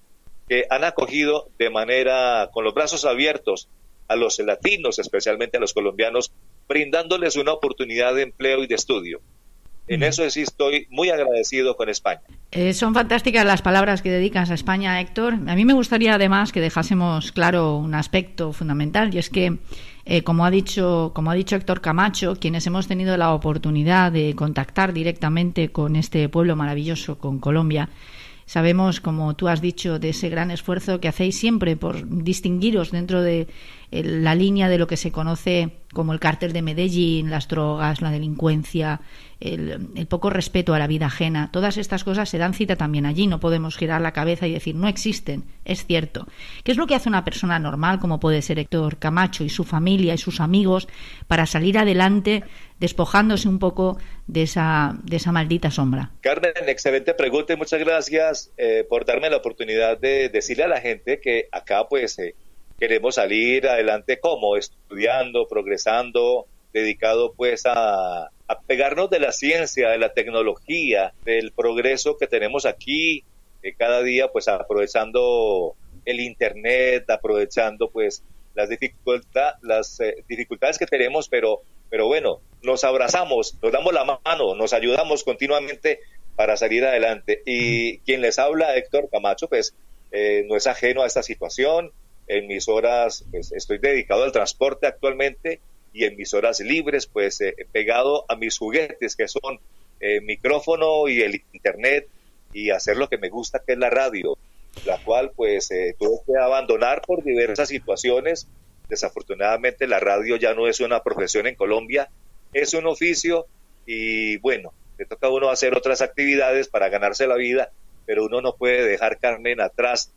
que han acogido de manera, con los brazos abiertos, a los latinos, especialmente a los colombianos, brindándoles una oportunidad de empleo y de estudio. En eso sí estoy muy agradecido con España. Eh, son fantásticas las palabras que dedicas a España, Héctor. A mí me gustaría además que dejásemos claro un aspecto fundamental y es que, eh, como, ha dicho, como ha dicho Héctor Camacho, quienes hemos tenido la oportunidad de contactar directamente con este pueblo maravilloso, con Colombia, Sabemos, como tú has dicho, de ese gran esfuerzo que hacéis siempre por distinguiros dentro de la línea de lo que se conoce como el cártel de Medellín, las drogas, la delincuencia, el, poco respeto a la vida ajena. Todas estas cosas se dan cita también allí. No podemos girar la cabeza y decir no existen. Es cierto. ¿Qué es lo que hace una persona normal, como puede ser Héctor Camacho y su familia y sus amigos, para salir adelante despojándose un poco de esa, de esa maldita sombra? Carmen, excelente pregunta y muchas gracias eh, por darme la oportunidad de decirle a la gente que acá pues eh, queremos salir adelante como estudiando, progresando, dedicado pues a, pegarnos de la ciencia, de la tecnología, del progreso que tenemos aquí, eh, cada día pues aprovechando el internet, aprovechando pues las, dificultad, las eh, dificultades que tenemos, pero, pero bueno, nos abrazamos, nos damos la mano, nos ayudamos continuamente para salir adelante. Y quien les habla, Héctor Camacho, pues eh, no es ajeno a esta situación, en mis horas, pues estoy dedicado al transporte actualmente y en mis horas libres, pues eh, pegado a mis juguetes que son el eh, micrófono y el internet y hacer lo que me gusta que es la radio, la cual pues eh, tuve que abandonar por diversas situaciones. Desafortunadamente la radio ya no es una profesión en Colombia, es un oficio y bueno, le toca a uno hacer otras actividades para ganarse la vida, pero uno no puede dejar Carmen atrás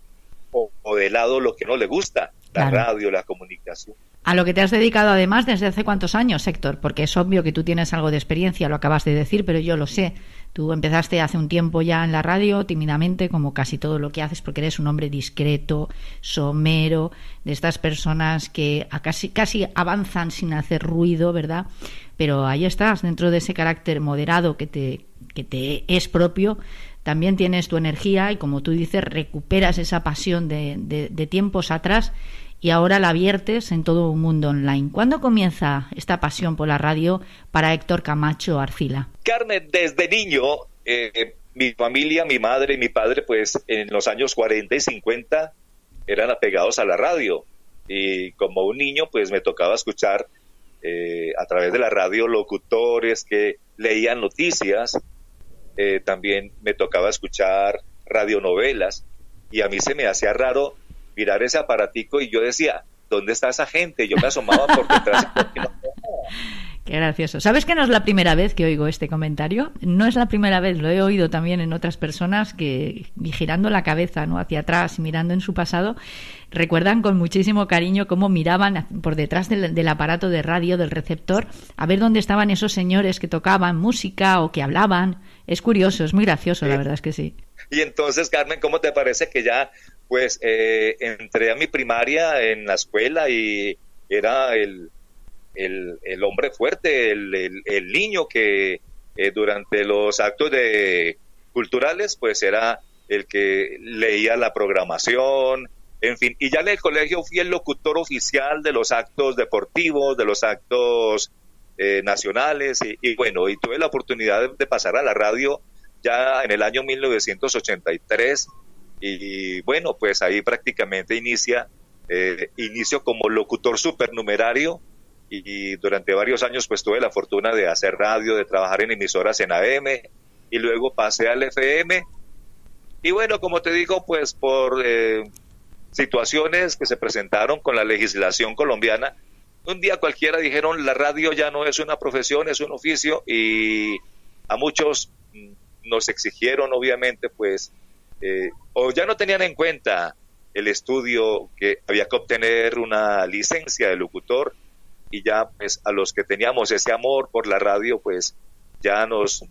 o, de lado lo que no le gusta, la radio, la comunicación. A lo que te has dedicado además desde hace cuántos años, Héctor, porque es obvio que tú tienes algo de experiencia, lo acabas de decir, pero yo lo sé. Tú empezaste hace un tiempo ya en la radio, tímidamente, como casi todo lo que haces, porque eres un hombre discreto, somero, de estas personas que casi, casi avanzan sin hacer ruido, ¿verdad? Pero ahí estás, dentro de ese carácter moderado que te, que te es propio, también tienes tu energía y como tú dices, recuperas esa pasión de, tiempos atrás y ahora la viertes en todo un mundo online. ¿Cuándo comienza esta pasión por la radio para Héctor Camacho Arcila? Carmen, desde niño, eh, mi familia, mi madre y mi padre, pues en los años 40 y 50 eran apegados a la radio. Y como un niño, pues me tocaba escuchar eh, a través de la radio locutores que leían noticias eh, también me tocaba escuchar radionovelas y a mí se me hacía raro mirar ese aparatico y yo decía, ¿dónde está esa gente? Yo me asomaba por detrás Qué gracioso. ¿Sabes que no es la primera vez que oigo este comentario? No es la primera vez, lo he oído también en otras personas que, girando la cabeza ¿no? hacia atrás y mirando en su pasado, recuerdan con muchísimo cariño cómo miraban por detrás del, aparato de radio, del receptor, a ver dónde estaban esos señores que tocaban música o que hablaban. Es curioso, es muy gracioso, la verdad es que sí. Y entonces, Carmen, ¿cómo te parece que ya, pues, eh, entré a mi primaria en la escuela y era el el, hombre fuerte, el, el, niño que eh, durante los actos de culturales, pues era el que leía la programación, en fin, y ya en el colegio fui el locutor oficial de los actos deportivos, de los actos eh, nacionales, y, bueno, y tuve la oportunidad de, pasar a la radio ya en el año 1983, y bueno, pues ahí prácticamente inicia, eh, inicio como locutor supernumerario, y durante varios años pues tuve la fortuna de hacer radio, de trabajar en emisoras en AM y luego pasé al FM y bueno, como te digo, pues por eh, situaciones que se presentaron con la legislación colombiana, un día cualquiera dijeron la radio ya no es una profesión, es un oficio y a muchos nos exigieron obviamente pues eh, o ya no tenían en cuenta el estudio que había que obtener una licencia de locutor y ya pues a los que teníamos ese amor por la radio pues ya nos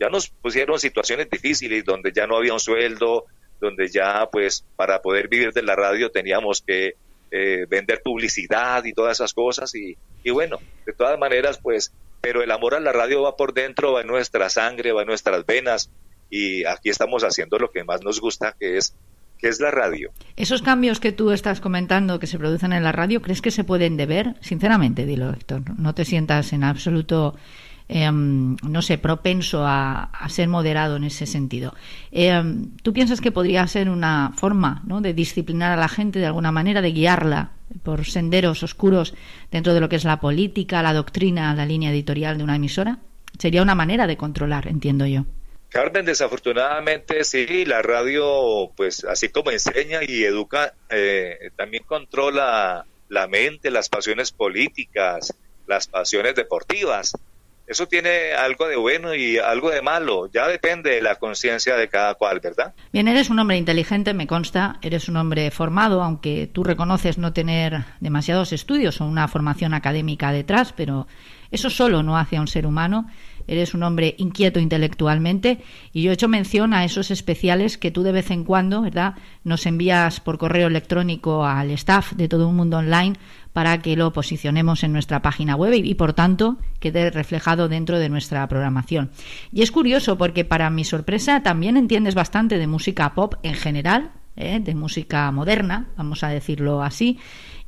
ya nos pusieron situaciones difíciles donde ya no había un sueldo donde ya pues para poder vivir de la radio teníamos que eh, vender publicidad y todas esas cosas y, y bueno de todas maneras pues pero el amor a la radio va por dentro va en nuestra sangre va en nuestras venas y aquí estamos haciendo lo que más nos gusta que es la radio. Esos cambios que tú estás comentando que se producen en la radio, ¿crees que se pueden deber? Sinceramente, dilo, Héctor. No te sientas en absoluto, em, no sé, propenso a, ser moderado en ese sentido. Em, ¿Tú piensas que podría ser una forma ¿no? de disciplinar a la gente de alguna manera, de guiarla por senderos oscuros dentro de lo que es la política, la doctrina, la línea editorial de una emisora? Sería una manera de controlar, entiendo yo. Carmen, desafortunadamente sí, la radio, pues así como enseña y educa, eh, también controla la mente, las pasiones políticas, las pasiones deportivas. Eso tiene algo de bueno y algo de malo, ya depende de la conciencia de cada cual, ¿verdad? Bien, eres un hombre inteligente, me consta, eres un hombre formado, aunque tú reconoces no tener demasiados estudios o una formación académica detrás, pero eso solo no hace a un ser humano eres un hombre inquieto intelectualmente y yo he hecho mención a esos especiales que tú de vez en cuando, ¿verdad?, nos envías por correo electrónico al staff de todo un mundo online para que lo posicionemos en nuestra página web y, por tanto quede reflejado dentro de nuestra programación. Y es curioso porque para mi sorpresa también entiendes bastante de música pop en general, ¿eh? de música moderna, vamos a decirlo así,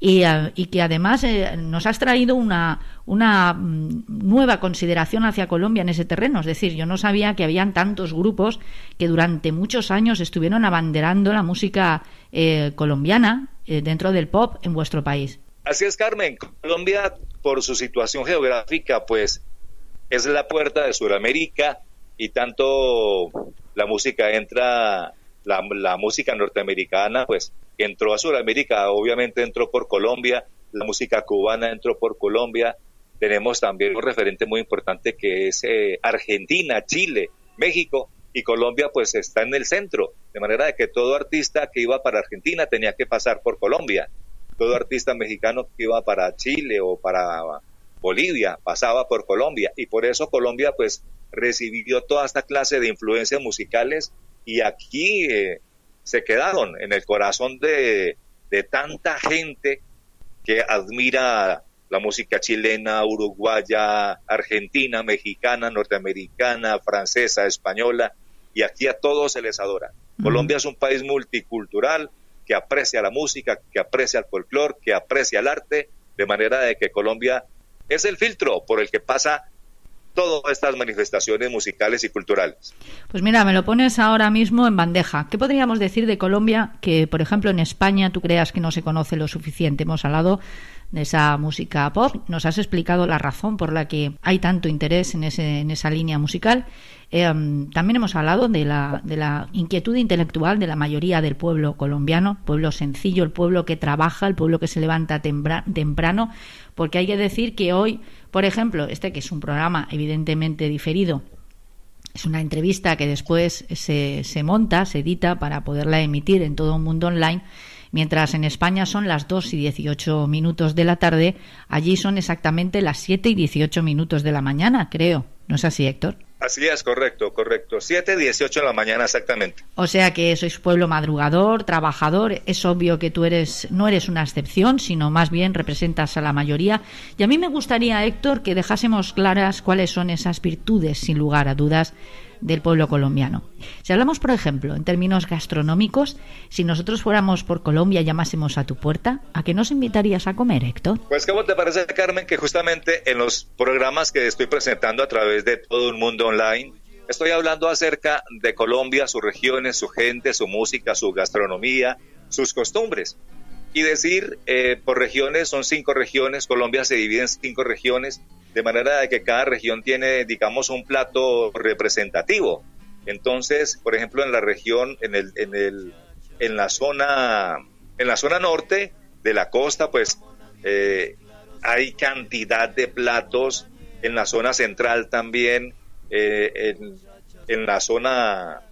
eh, y, que además eh, nos has traído una, una mm, nueva consideración hacia Colombia en ese terreno. Es decir, yo no sabía que habían tantos grupos que durante muchos años estuvieron abanderando la música eh, colombiana dentro del pop en vuestro país. Así es, Carmen. Colombia, por su situación geográfica, pues es la puerta de Sudamérica y tanto la música entra, la, la música norteamericana, pues entró a Sudamérica, obviamente entró por Colombia, la música cubana entró por Colombia, tenemos también un referente muy importante que es eh, Argentina, Chile, México y Colombia pues está en el centro, de manera de que todo artista que iba para Argentina tenía que pasar por Colombia, todo artista mexicano que iba para Chile o para Bolivia pasaba por Colombia. Y por eso Colombia pues recibió toda esta clase de influencias musicales. Y aquí eh, se quedaron en el corazón de, tanta gente que admira la música chilena, uruguaya, argentina, mexicana, norteamericana, francesa, española, y aquí a todos se les adora. Colombia es un país multicultural que aprecia la música, que aprecia el folclore, que aprecia el arte, de manera de que Colombia es el filtro por el que pasa todas estas manifestaciones musicales y culturales. Pues mira, me lo pones ahora mismo en bandeja. ¿Qué podríamos decir de Colombia que, por ejemplo, en España tú creas que no se conoce lo suficiente? Hemos hablado de esa música pop. Nos has explicado la razón por la que hay tanto interés en, ese, esa línea musical. Mm, también hemos hablado de la, de la inquietud intelectual de la mayoría del pueblo colombiano, pueblo sencillo, el pueblo que trabaja, el pueblo que se levanta temprano, porque hay que decir que hoy, por ejemplo, este que es un programa evidentemente diferido, es una entrevista que después se, se monta, se edita para poderla emitir en todo el mundo online Mientras en España son las 2 y 18 minutos de la tarde, allí son exactamente las 7 y 18 minutos de la mañana, creo. ¿No es así, Héctor? Así es, correcto, correcto. 7 y 18 de la mañana exactamente. O sea que sois pueblo madrugador, trabajador. Es obvio que tú eres, no eres una excepción, sino más bien representas a la mayoría. Y a mí me gustaría, Héctor, que dejásemos claras cuáles son esas virtudes, sin lugar a dudas, del pueblo colombiano. Si hablamos, por ejemplo, en términos gastronómicos, si nosotros fuéramos por Colombia y llamásemos a tu puerta, ¿a qué nos invitarías a comer, Héctor? Pues, ¿cómo te parece, Carmen, que justamente en los programas que estoy presentando a través de todo el mundo online, estoy hablando acerca de Colombia, sus regiones, su gente, su música, su gastronomía, sus costumbres? Y decir, eh, por regiones, son cinco regiones, Colombia se divide en cinco regiones, de manera de que cada región tiene, digamos, un plato representativo. Entonces, por ejemplo, en la región, en, el, en, el, en, la, zona, en la zona norte de la costa, pues eh, hay cantidad de platos, en la zona central también, eh, en, en la zona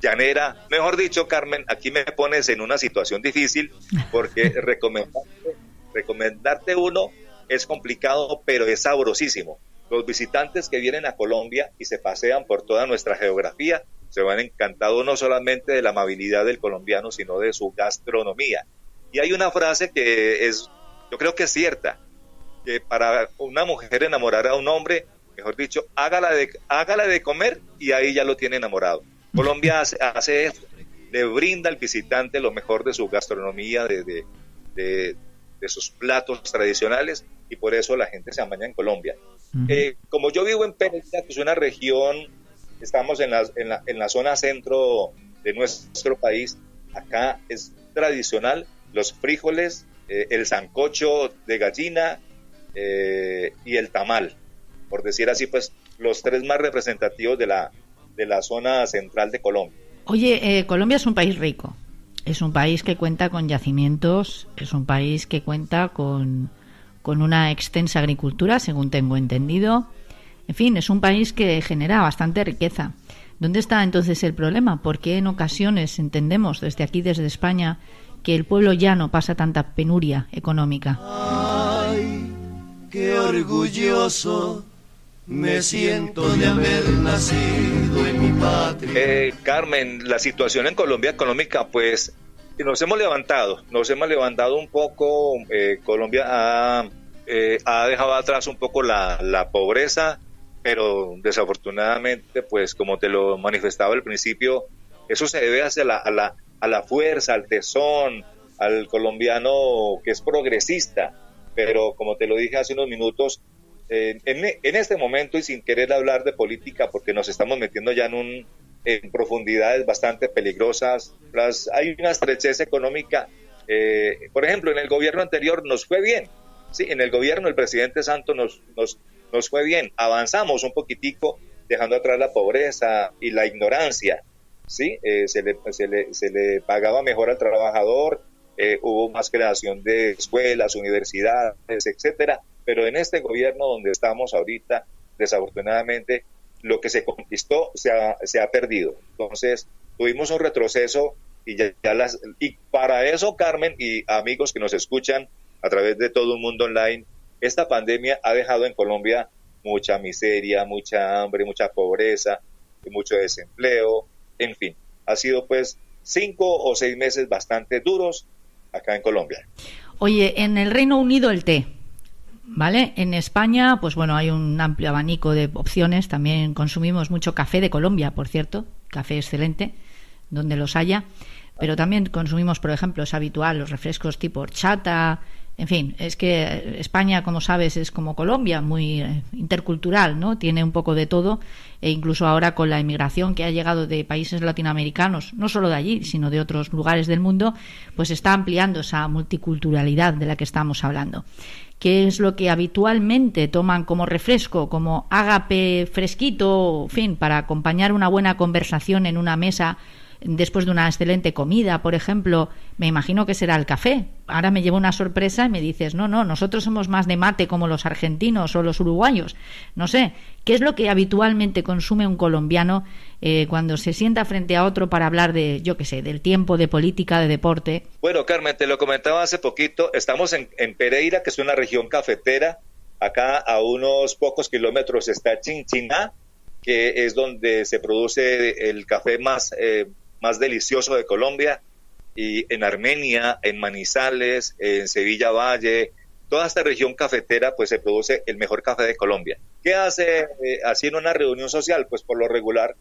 llanera. Mejor dicho, Carmen, aquí me pones en una situación difícil porque recomendarte, recomendarte uno es complicado, pero es sabrosísimo. Los visitantes que vienen a Colombia y se pasean por toda nuestra geografía se van encantados no solamente de la amabilidad del colombiano, sino de su gastronomía. Y hay una frase que es, yo creo que es cierta, que para una mujer enamorar a un hombre, mejor dicho, hágala de, hágala de comer y ahí ya lo tiene enamorado. Colombia hace, hace eso, le brinda al visitante lo mejor de su gastronomía, de, de, de sus platos tradicionales y por eso la gente se amaña en Colombia. Eh, como yo vivo en Pereira, que es una región, estamos en la, en la, en la zona centro de nuestro país, acá es tradicional los frijoles, eh, el sancocho de gallina eh, y el tamal, por decir así, pues los tres más representativos de la, de la zona central de Colombia. Oye, Colombia es un país rico, es un país que cuenta con yacimientos, es un país que cuenta con, con una extensa agricultura, según tengo entendido. En fin, es un país que genera bastante riqueza. ¿Dónde está entonces el problema? ¿Por qué en ocasiones entendemos desde aquí, desde España, que el pueblo ya no pasa tanta penuria económica? Ay, qué orgulloso me siento de haber nacido en mi patria. Eh, Carmen, la situación en Colombia económica, pues nos hemos levantado, nos hemos levantado un poco. Eh, Colombia ha, eh, ha, dejado atrás un poco la, la, pobreza, pero desafortunadamente, pues como te lo manifestaba al principio, eso se debe hacia la, a, la, a la fuerza, al tesón, al colombiano que es progresista. Pero como te lo dije hace unos minutos, en, en, este momento y sin querer hablar de política, porque nos estamos metiendo ya en, un, en profundidades bastante peligrosas, las, hay una estrechez económica. Eh, por ejemplo, en el gobierno anterior nos fue bien, sí, en el gobierno del presidente Santos nos, nos, nos fue bien, avanzamos un poquitico dejando atrás la pobreza y la ignorancia, sí, eh, se, le, se, le, se le pagaba mejor al trabajador, eh, hubo más creación de escuelas, universidades, etcétera, pero en este gobierno donde estamos ahorita, desafortunadamente, lo que se conquistó se ha, perdido. Entonces, tuvimos un retroceso y ya, las y para eso, Carmen y amigos que nos escuchan a través de todo el mundo online, esta pandemia ha dejado en Colombia mucha miseria, mucha hambre, mucha pobreza, mucho desempleo, en fin, ha sido pues cinco o seis meses bastante duros acá en Colombia. Oye, en el Reino Unido el té, ¿Vale? En España, pues bueno, hay un amplio abanico de opciones. También consumimos mucho café de Colombia, por cierto, café excelente, donde los haya. Pero también consumimos, por ejemplo, es habitual los refrescos tipo horchata, en fin, es que España, como sabes, es como Colombia, muy eh, intercultural, ¿no? Tiene un poco de todo e incluso ahora con la inmigración que ha llegado de países latinoamericanos, no solo de allí, sino de otros lugares del mundo, pues está ampliando esa multiculturalidad de la que estamos hablando. ¿Qué es lo que habitualmente toman como refresco, como ágape fresquito, en fin, para acompañar una buena conversación en una mesa después de una excelente comida, por ejemplo, me imagino que será el café. Ahora me llevo una sorpresa y me dices, no, no, nosotros somos más de mate como los argentinos o los uruguayos. No sé, ¿qué es lo que habitualmente consume un colombiano eh, cuando se sienta frente a otro para hablar de, yo qué sé, del tiempo, de política, de deporte? Bueno, Carmen, te lo comentaba hace poquito, estamos en, Pereira, que es una región cafetera. Acá a unos pocos kilómetros está Chinchiná, que es donde se produce el café más eh, más delicioso de Colombia, y en Armenia, en Manizales, en Sevilla Valle, toda esta región cafetera, pues se produce el mejor café de Colombia. ¿Qué hace eh, así en una reunión social? Pues por lo regular,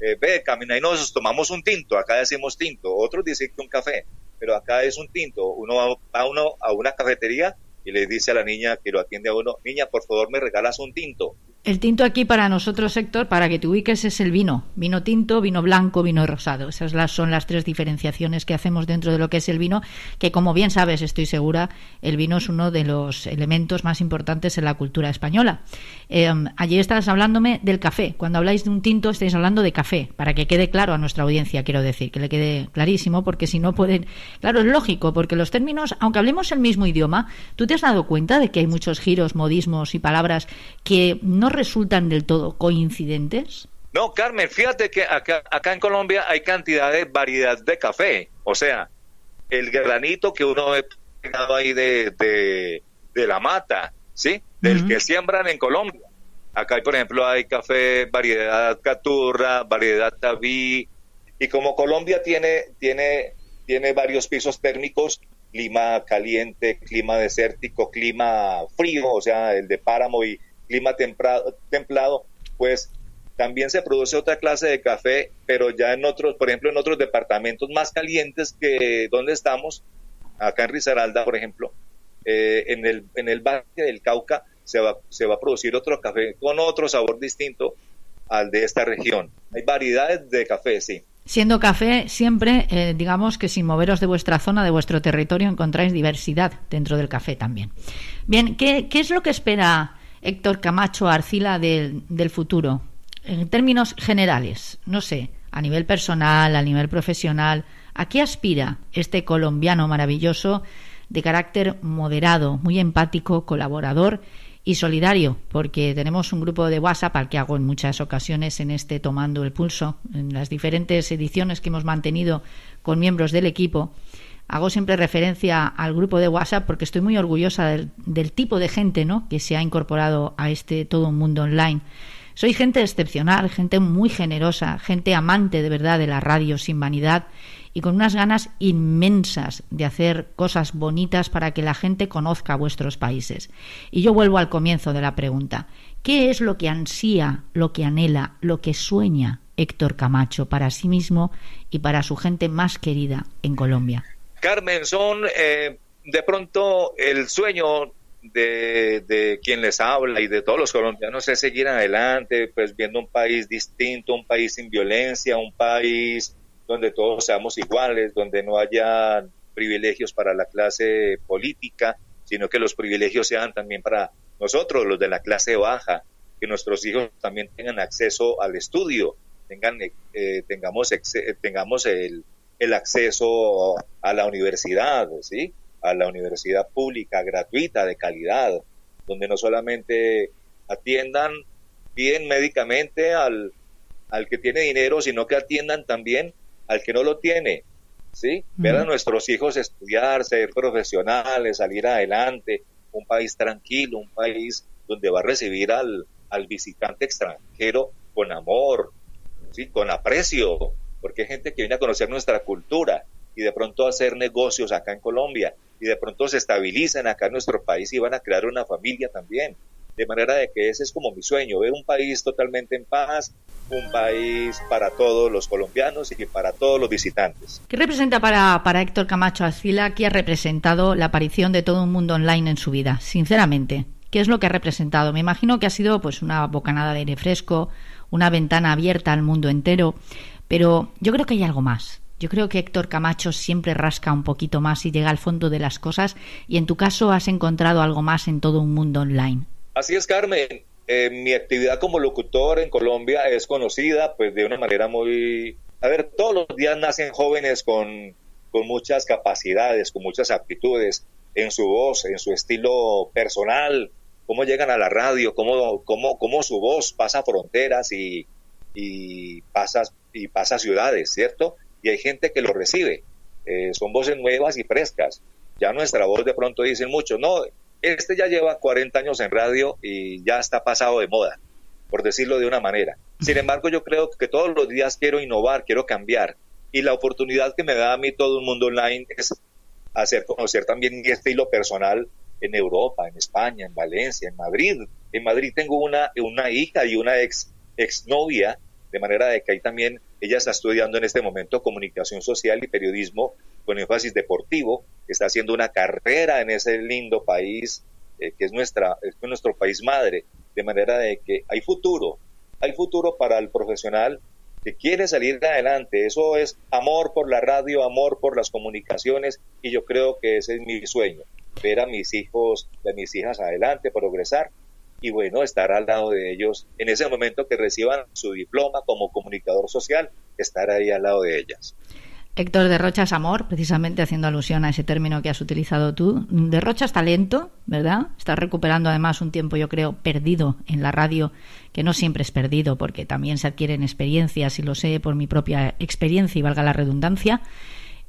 eh, ve, camina y nos tomamos un tinto, acá decimos tinto, otros dicen que un café, pero acá es un tinto. Uno va a, uno a una cafetería y le dice a la niña que lo atiende a uno, niña, por favor me regalas un tinto. El tinto aquí para nosotros, sector, para que te ubiques, es el vino. Vino tinto, vino blanco, vino rosado. Esas son las tres diferenciaciones que hacemos dentro de lo que es el vino, que como bien sabes, estoy segura, el vino es uno de los elementos más importantes en la cultura española. Eh, ayer estabas hablándome del café. Cuando habláis de un tinto, estáis hablando de café, para que quede claro a nuestra audiencia, quiero decir, que le quede clarísimo, porque si no pueden... Claro, es lógico, porque los términos, aunque hablemos el mismo idioma, ¿tú te has dado cuenta de que hay muchos giros, modismos y palabras que no resultan del todo coincidentes? No, Carmen, fíjate que acá, acá en Colombia hay cantidad de variedad de café. O sea, el granito que uno ve pegado ahí de, de, la mata, ¿sí? Del que siembran en Colombia. Acá, hay, por ejemplo, hay café, variedad caturra, variedad tabí. Y como Colombia tiene, tiene, tiene varios pisos térmicos, clima caliente, clima desértico, clima frío, o sea, el de páramo y, clima templado, templado, pues también se produce otra clase de café, pero ya en otros, por ejemplo, en otros departamentos más calientes que donde estamos, acá en Risaralda, por ejemplo, eh, en, el, en el Valle del Cauca se va, se va a producir otro café con otro sabor distinto al de esta región. Hay variedades de café, sí. Siendo café, siempre, eh, digamos que sin moveros de vuestra zona, de vuestro territorio, encontráis diversidad dentro del café también. Bien, ¿qué, qué es lo que espera Héctor Camacho Arcila del, del futuro? En términos generales, no sé, a nivel personal, a nivel profesional, ¿a qué aspira este colombiano maravilloso de carácter moderado, muy empático, colaborador y solidario? Porque tenemos un grupo de WhatsApp al que hago en muchas ocasiones en este Tomando el Pulso, en las diferentes ediciones que hemos mantenido con miembros del equipo hago siempre referencia al grupo de WhatsApp porque estoy muy orgullosa del, tipo de gente ¿no? que se ha incorporado a este todo un mundo online. Soy gente excepcional, gente muy generosa, gente amante de verdad de la radio sin vanidad y con unas ganas inmensas de hacer cosas bonitas para que la gente conozca vuestros países. Y yo vuelvo al comienzo de la pregunta. ¿Qué es lo que ansía, lo que anhela, lo que sueña Héctor Camacho para sí mismo y para su gente más querida en Colombia? Carmen, son eh, de pronto el sueño de, quien les habla y de todos los colombianos es seguir adelante, pues viendo un país distinto, un país sin violencia, un país donde todos seamos iguales, donde no haya privilegios para la clase política, sino que los privilegios sean también para nosotros, los de la clase baja, que nuestros hijos también tengan acceso al estudio, tengan, eh, tengamos, tengamos el, el acceso a la universidad, ¿sí? A la universidad pública, gratuita, de calidad, donde no solamente atiendan bien médicamente al, al que tiene dinero, sino que atiendan también al que no lo tiene, ¿sí? Ver a nuestros hijos estudiar, ser profesionales, salir adelante, un país tranquilo, un país donde va a recibir al, al visitante extranjero con amor, ¿sí? Con aprecio, porque hay gente que viene a conocer nuestra cultura y de pronto a hacer negocios acá en Colombia y de pronto se estabilizan acá en nuestro país y van a crear una familia también. De manera de que ese es como mi sueño, ver un país totalmente en paz, un país para todos los colombianos y para todos los visitantes. ¿Qué representa para, para Héctor Camacho Arcila, que ha representado la aparición de todo un mundo online en su vida? Sinceramente, ¿qué es lo que ha representado? Me imagino que ha sido pues una bocanada de aire fresco, una ventana abierta al mundo entero, pero yo creo que hay algo más. Yo creo que Héctor Camacho siempre rasca un poquito más y llega al fondo de las cosas y en tu caso has encontrado algo más en todo un mundo online. Así es, Carmen. Eh, mi actividad como locutor en Colombia es conocida pues de una manera muy... A ver, todos los días nacen jóvenes con, con muchas capacidades, con muchas aptitudes en su voz, en su estilo personal, cómo llegan a la radio, cómo, cómo, cómo su voz pasa fronteras y, y, pasa, y pasa ciudades, ¿cierto? Y hay gente que lo recibe. Eh, son voces nuevas y frescas. Ya nuestra voz de pronto dicen mucho, no, este ya lleva 40 años en radio y ya está pasado de moda, por decirlo de una manera. Sin embargo, yo creo que todos los días quiero innovar, quiero cambiar. Y la oportunidad que me da a mí todo el mundo online es hacer conocer también mi estilo personal en Europa, en España, en Valencia, en Madrid. En Madrid tengo una, una hija y una ex, ex novia, de manera de que ahí también ella está estudiando en este momento comunicación social y periodismo con énfasis deportivo, está haciendo una carrera en ese lindo país eh, que es, nuestra, es nuestro país madre, de manera de que hay futuro, hay futuro para el profesional que quiere salir adelante. Eso es amor por la radio, amor por las comunicaciones y yo creo que ese es mi sueño, ver a mis hijos, a mis hijas adelante, progresar y bueno, estar al lado de ellos en ese momento que reciban su diploma como comunicador social, estar ahí al lado de ellas. Héctor, derrochas amor, precisamente haciendo alusión a ese término que has utilizado tú. Derrochas talento, ¿verdad? Estás recuperando además un tiempo, yo creo, perdido en la radio, que no siempre es perdido, porque también se adquieren experiencias, y lo sé por mi propia experiencia, y valga la redundancia.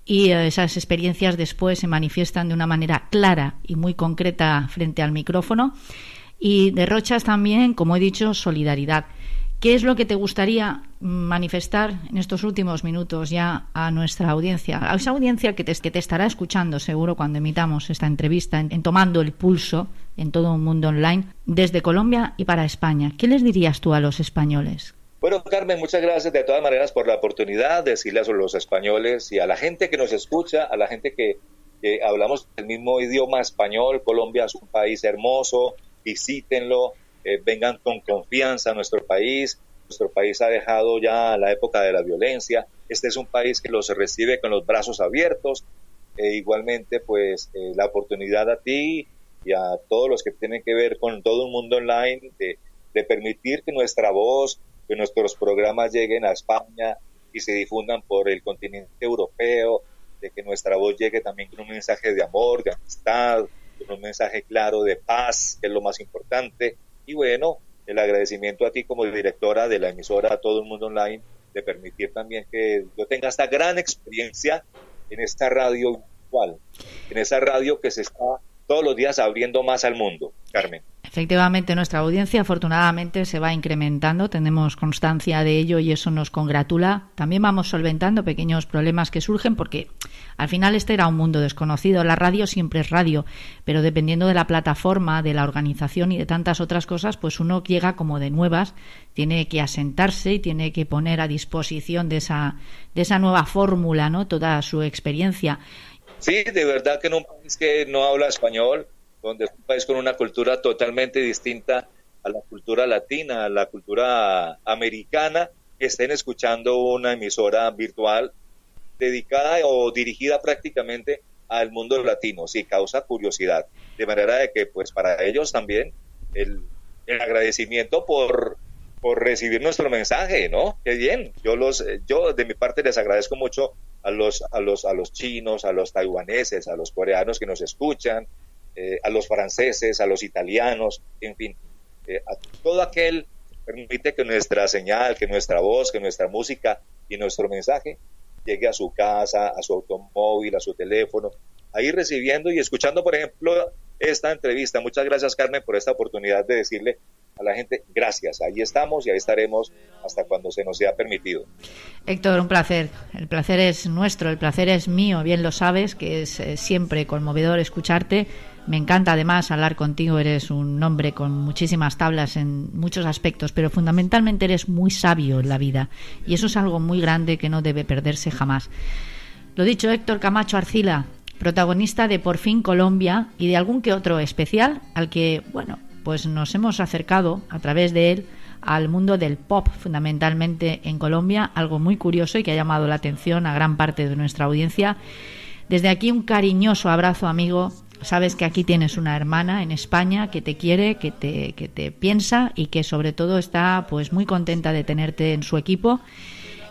Y eh, esas experiencias después se manifiestan de una manera clara y muy concreta frente al micrófono. Y derrochas también, como he dicho, solidaridad. ¿Qué es lo que te gustaría manifestar en estos últimos minutos ya a nuestra audiencia? A esa audiencia que te, estará escuchando seguro cuando emitamos esta entrevista en, Tomando el Pulso en todo un mundo online desde Colombia y para España. ¿Qué les dirías tú a los españoles? Bueno, Carmen, muchas gracias de todas maneras por la oportunidad de decirle a los españoles y a la gente que nos escucha, a la gente que, hablamos el mismo idioma español. Colombia es un país hermoso, visítenlo, eh, vengan con confianza a nuestro país. Nuestro país ha dejado ya la época de la violencia. Este es un país que los recibe con los brazos abiertos. E igualmente, pues, eh, la oportunidad a ti y a todos los que tienen que ver con todo un mundo online de, de permitir que nuestra voz, que nuestros programas lleguen a España y se difundan por el continente europeo, de que nuestra voz llegue también con un mensaje de amor, de amistad, con un mensaje claro de paz, que es lo más importante, y bueno, el agradecimiento a ti como directora de la emisora a todo el mundo online de permitir también que yo tenga esta gran experiencia en esta radio virtual, en esa radio que se está todos los días abriendo más al mundo, Carmen. Efectivamente, nuestra audiencia afortunadamente se va incrementando, tenemos constancia de ello y eso nos congratula. También vamos solventando pequeños problemas que surgen porque al final este era un mundo desconocido. La radio siempre es radio, pero dependiendo de la plataforma, de la organización y de tantas otras cosas, pues uno llega como de nuevas, tiene que asentarse y tiene que poner a disposición de esa, de esa nueva fórmula, ¿no? Toda su experiencia. Sí, de verdad que un que no habla español, donde es un país con una cultura totalmente distinta a la cultura latina, a la cultura americana, estén escuchando una emisora virtual dedicada o dirigida prácticamente al mundo latino, sí, causa curiosidad. De manera de que, pues, para ellos también el, agradecimiento por, por recibir nuestro mensaje, ¿no? Qué bien. Yo los, yo de mi parte les agradezco mucho a los, a los, a los chinos, a los taiwaneses, a los coreanos que nos escuchan, eh, a los franceses, a los italianos, en fin, eh, a todo aquel permite que nuestra señal, que nuestra voz, que nuestra música y nuestro mensaje llegue a su casa, a su automóvil, a su teléfono, ahí recibiendo y escuchando, por ejemplo, esta entrevista. Muchas gracias, Carmen, por esta oportunidad de decirle a la gente gracias. Ahí estamos y ahí estaremos hasta cuando se nos sea permitido. Héctor, un placer. El placer es nuestro, el placer es mío, bien lo sabes, que es eh, siempre conmovedor escucharte Me encanta además hablar contigo, eres un hombre con muchísimas tablas en muchos aspectos, pero fundamentalmente eres muy sabio en la vida y eso es algo muy grande que no debe perderse jamás. Lo dicho, Héctor Camacho Arcila, protagonista de Por fin Colombia y de algún que otro especial al que, bueno, pues nos hemos acercado a través de él al mundo del pop, fundamentalmente en Colombia, algo muy curioso y que ha llamado la atención a gran parte de nuestra audiencia. Desde aquí un cariñoso abrazo, amigo, Sabes que aquí tienes una hermana en España que te quiere, que te, que te piensa y que sobre todo está pues muy contenta de tenerte en su equipo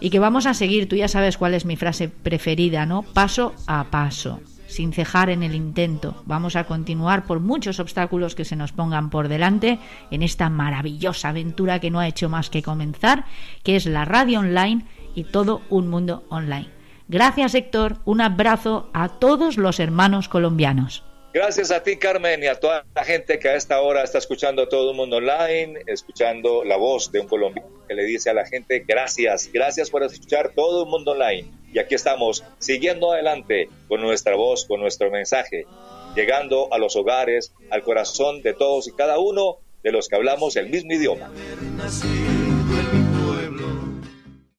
y que vamos a seguir. Tú ya sabes cuál es mi frase preferida, ¿no? Paso a paso, sin cejar en el intento. Vamos a continuar por muchos obstáculos que se nos pongan por delante en esta maravillosa aventura que no ha hecho más que comenzar, que es la radio online y todo un mundo online. Gracias Héctor, un abrazo a todos los hermanos colombianos. Gracias a ti, Carmen, y a toda la gente que a esta hora está escuchando todo el mundo online, escuchando la voz de un colombiano que le dice a la gente gracias, gracias por escuchar todo el mundo online. Y aquí estamos, siguiendo adelante con nuestra voz, con nuestro mensaje, llegando a los hogares, al corazón de todos y cada uno de los que hablamos el mismo idioma.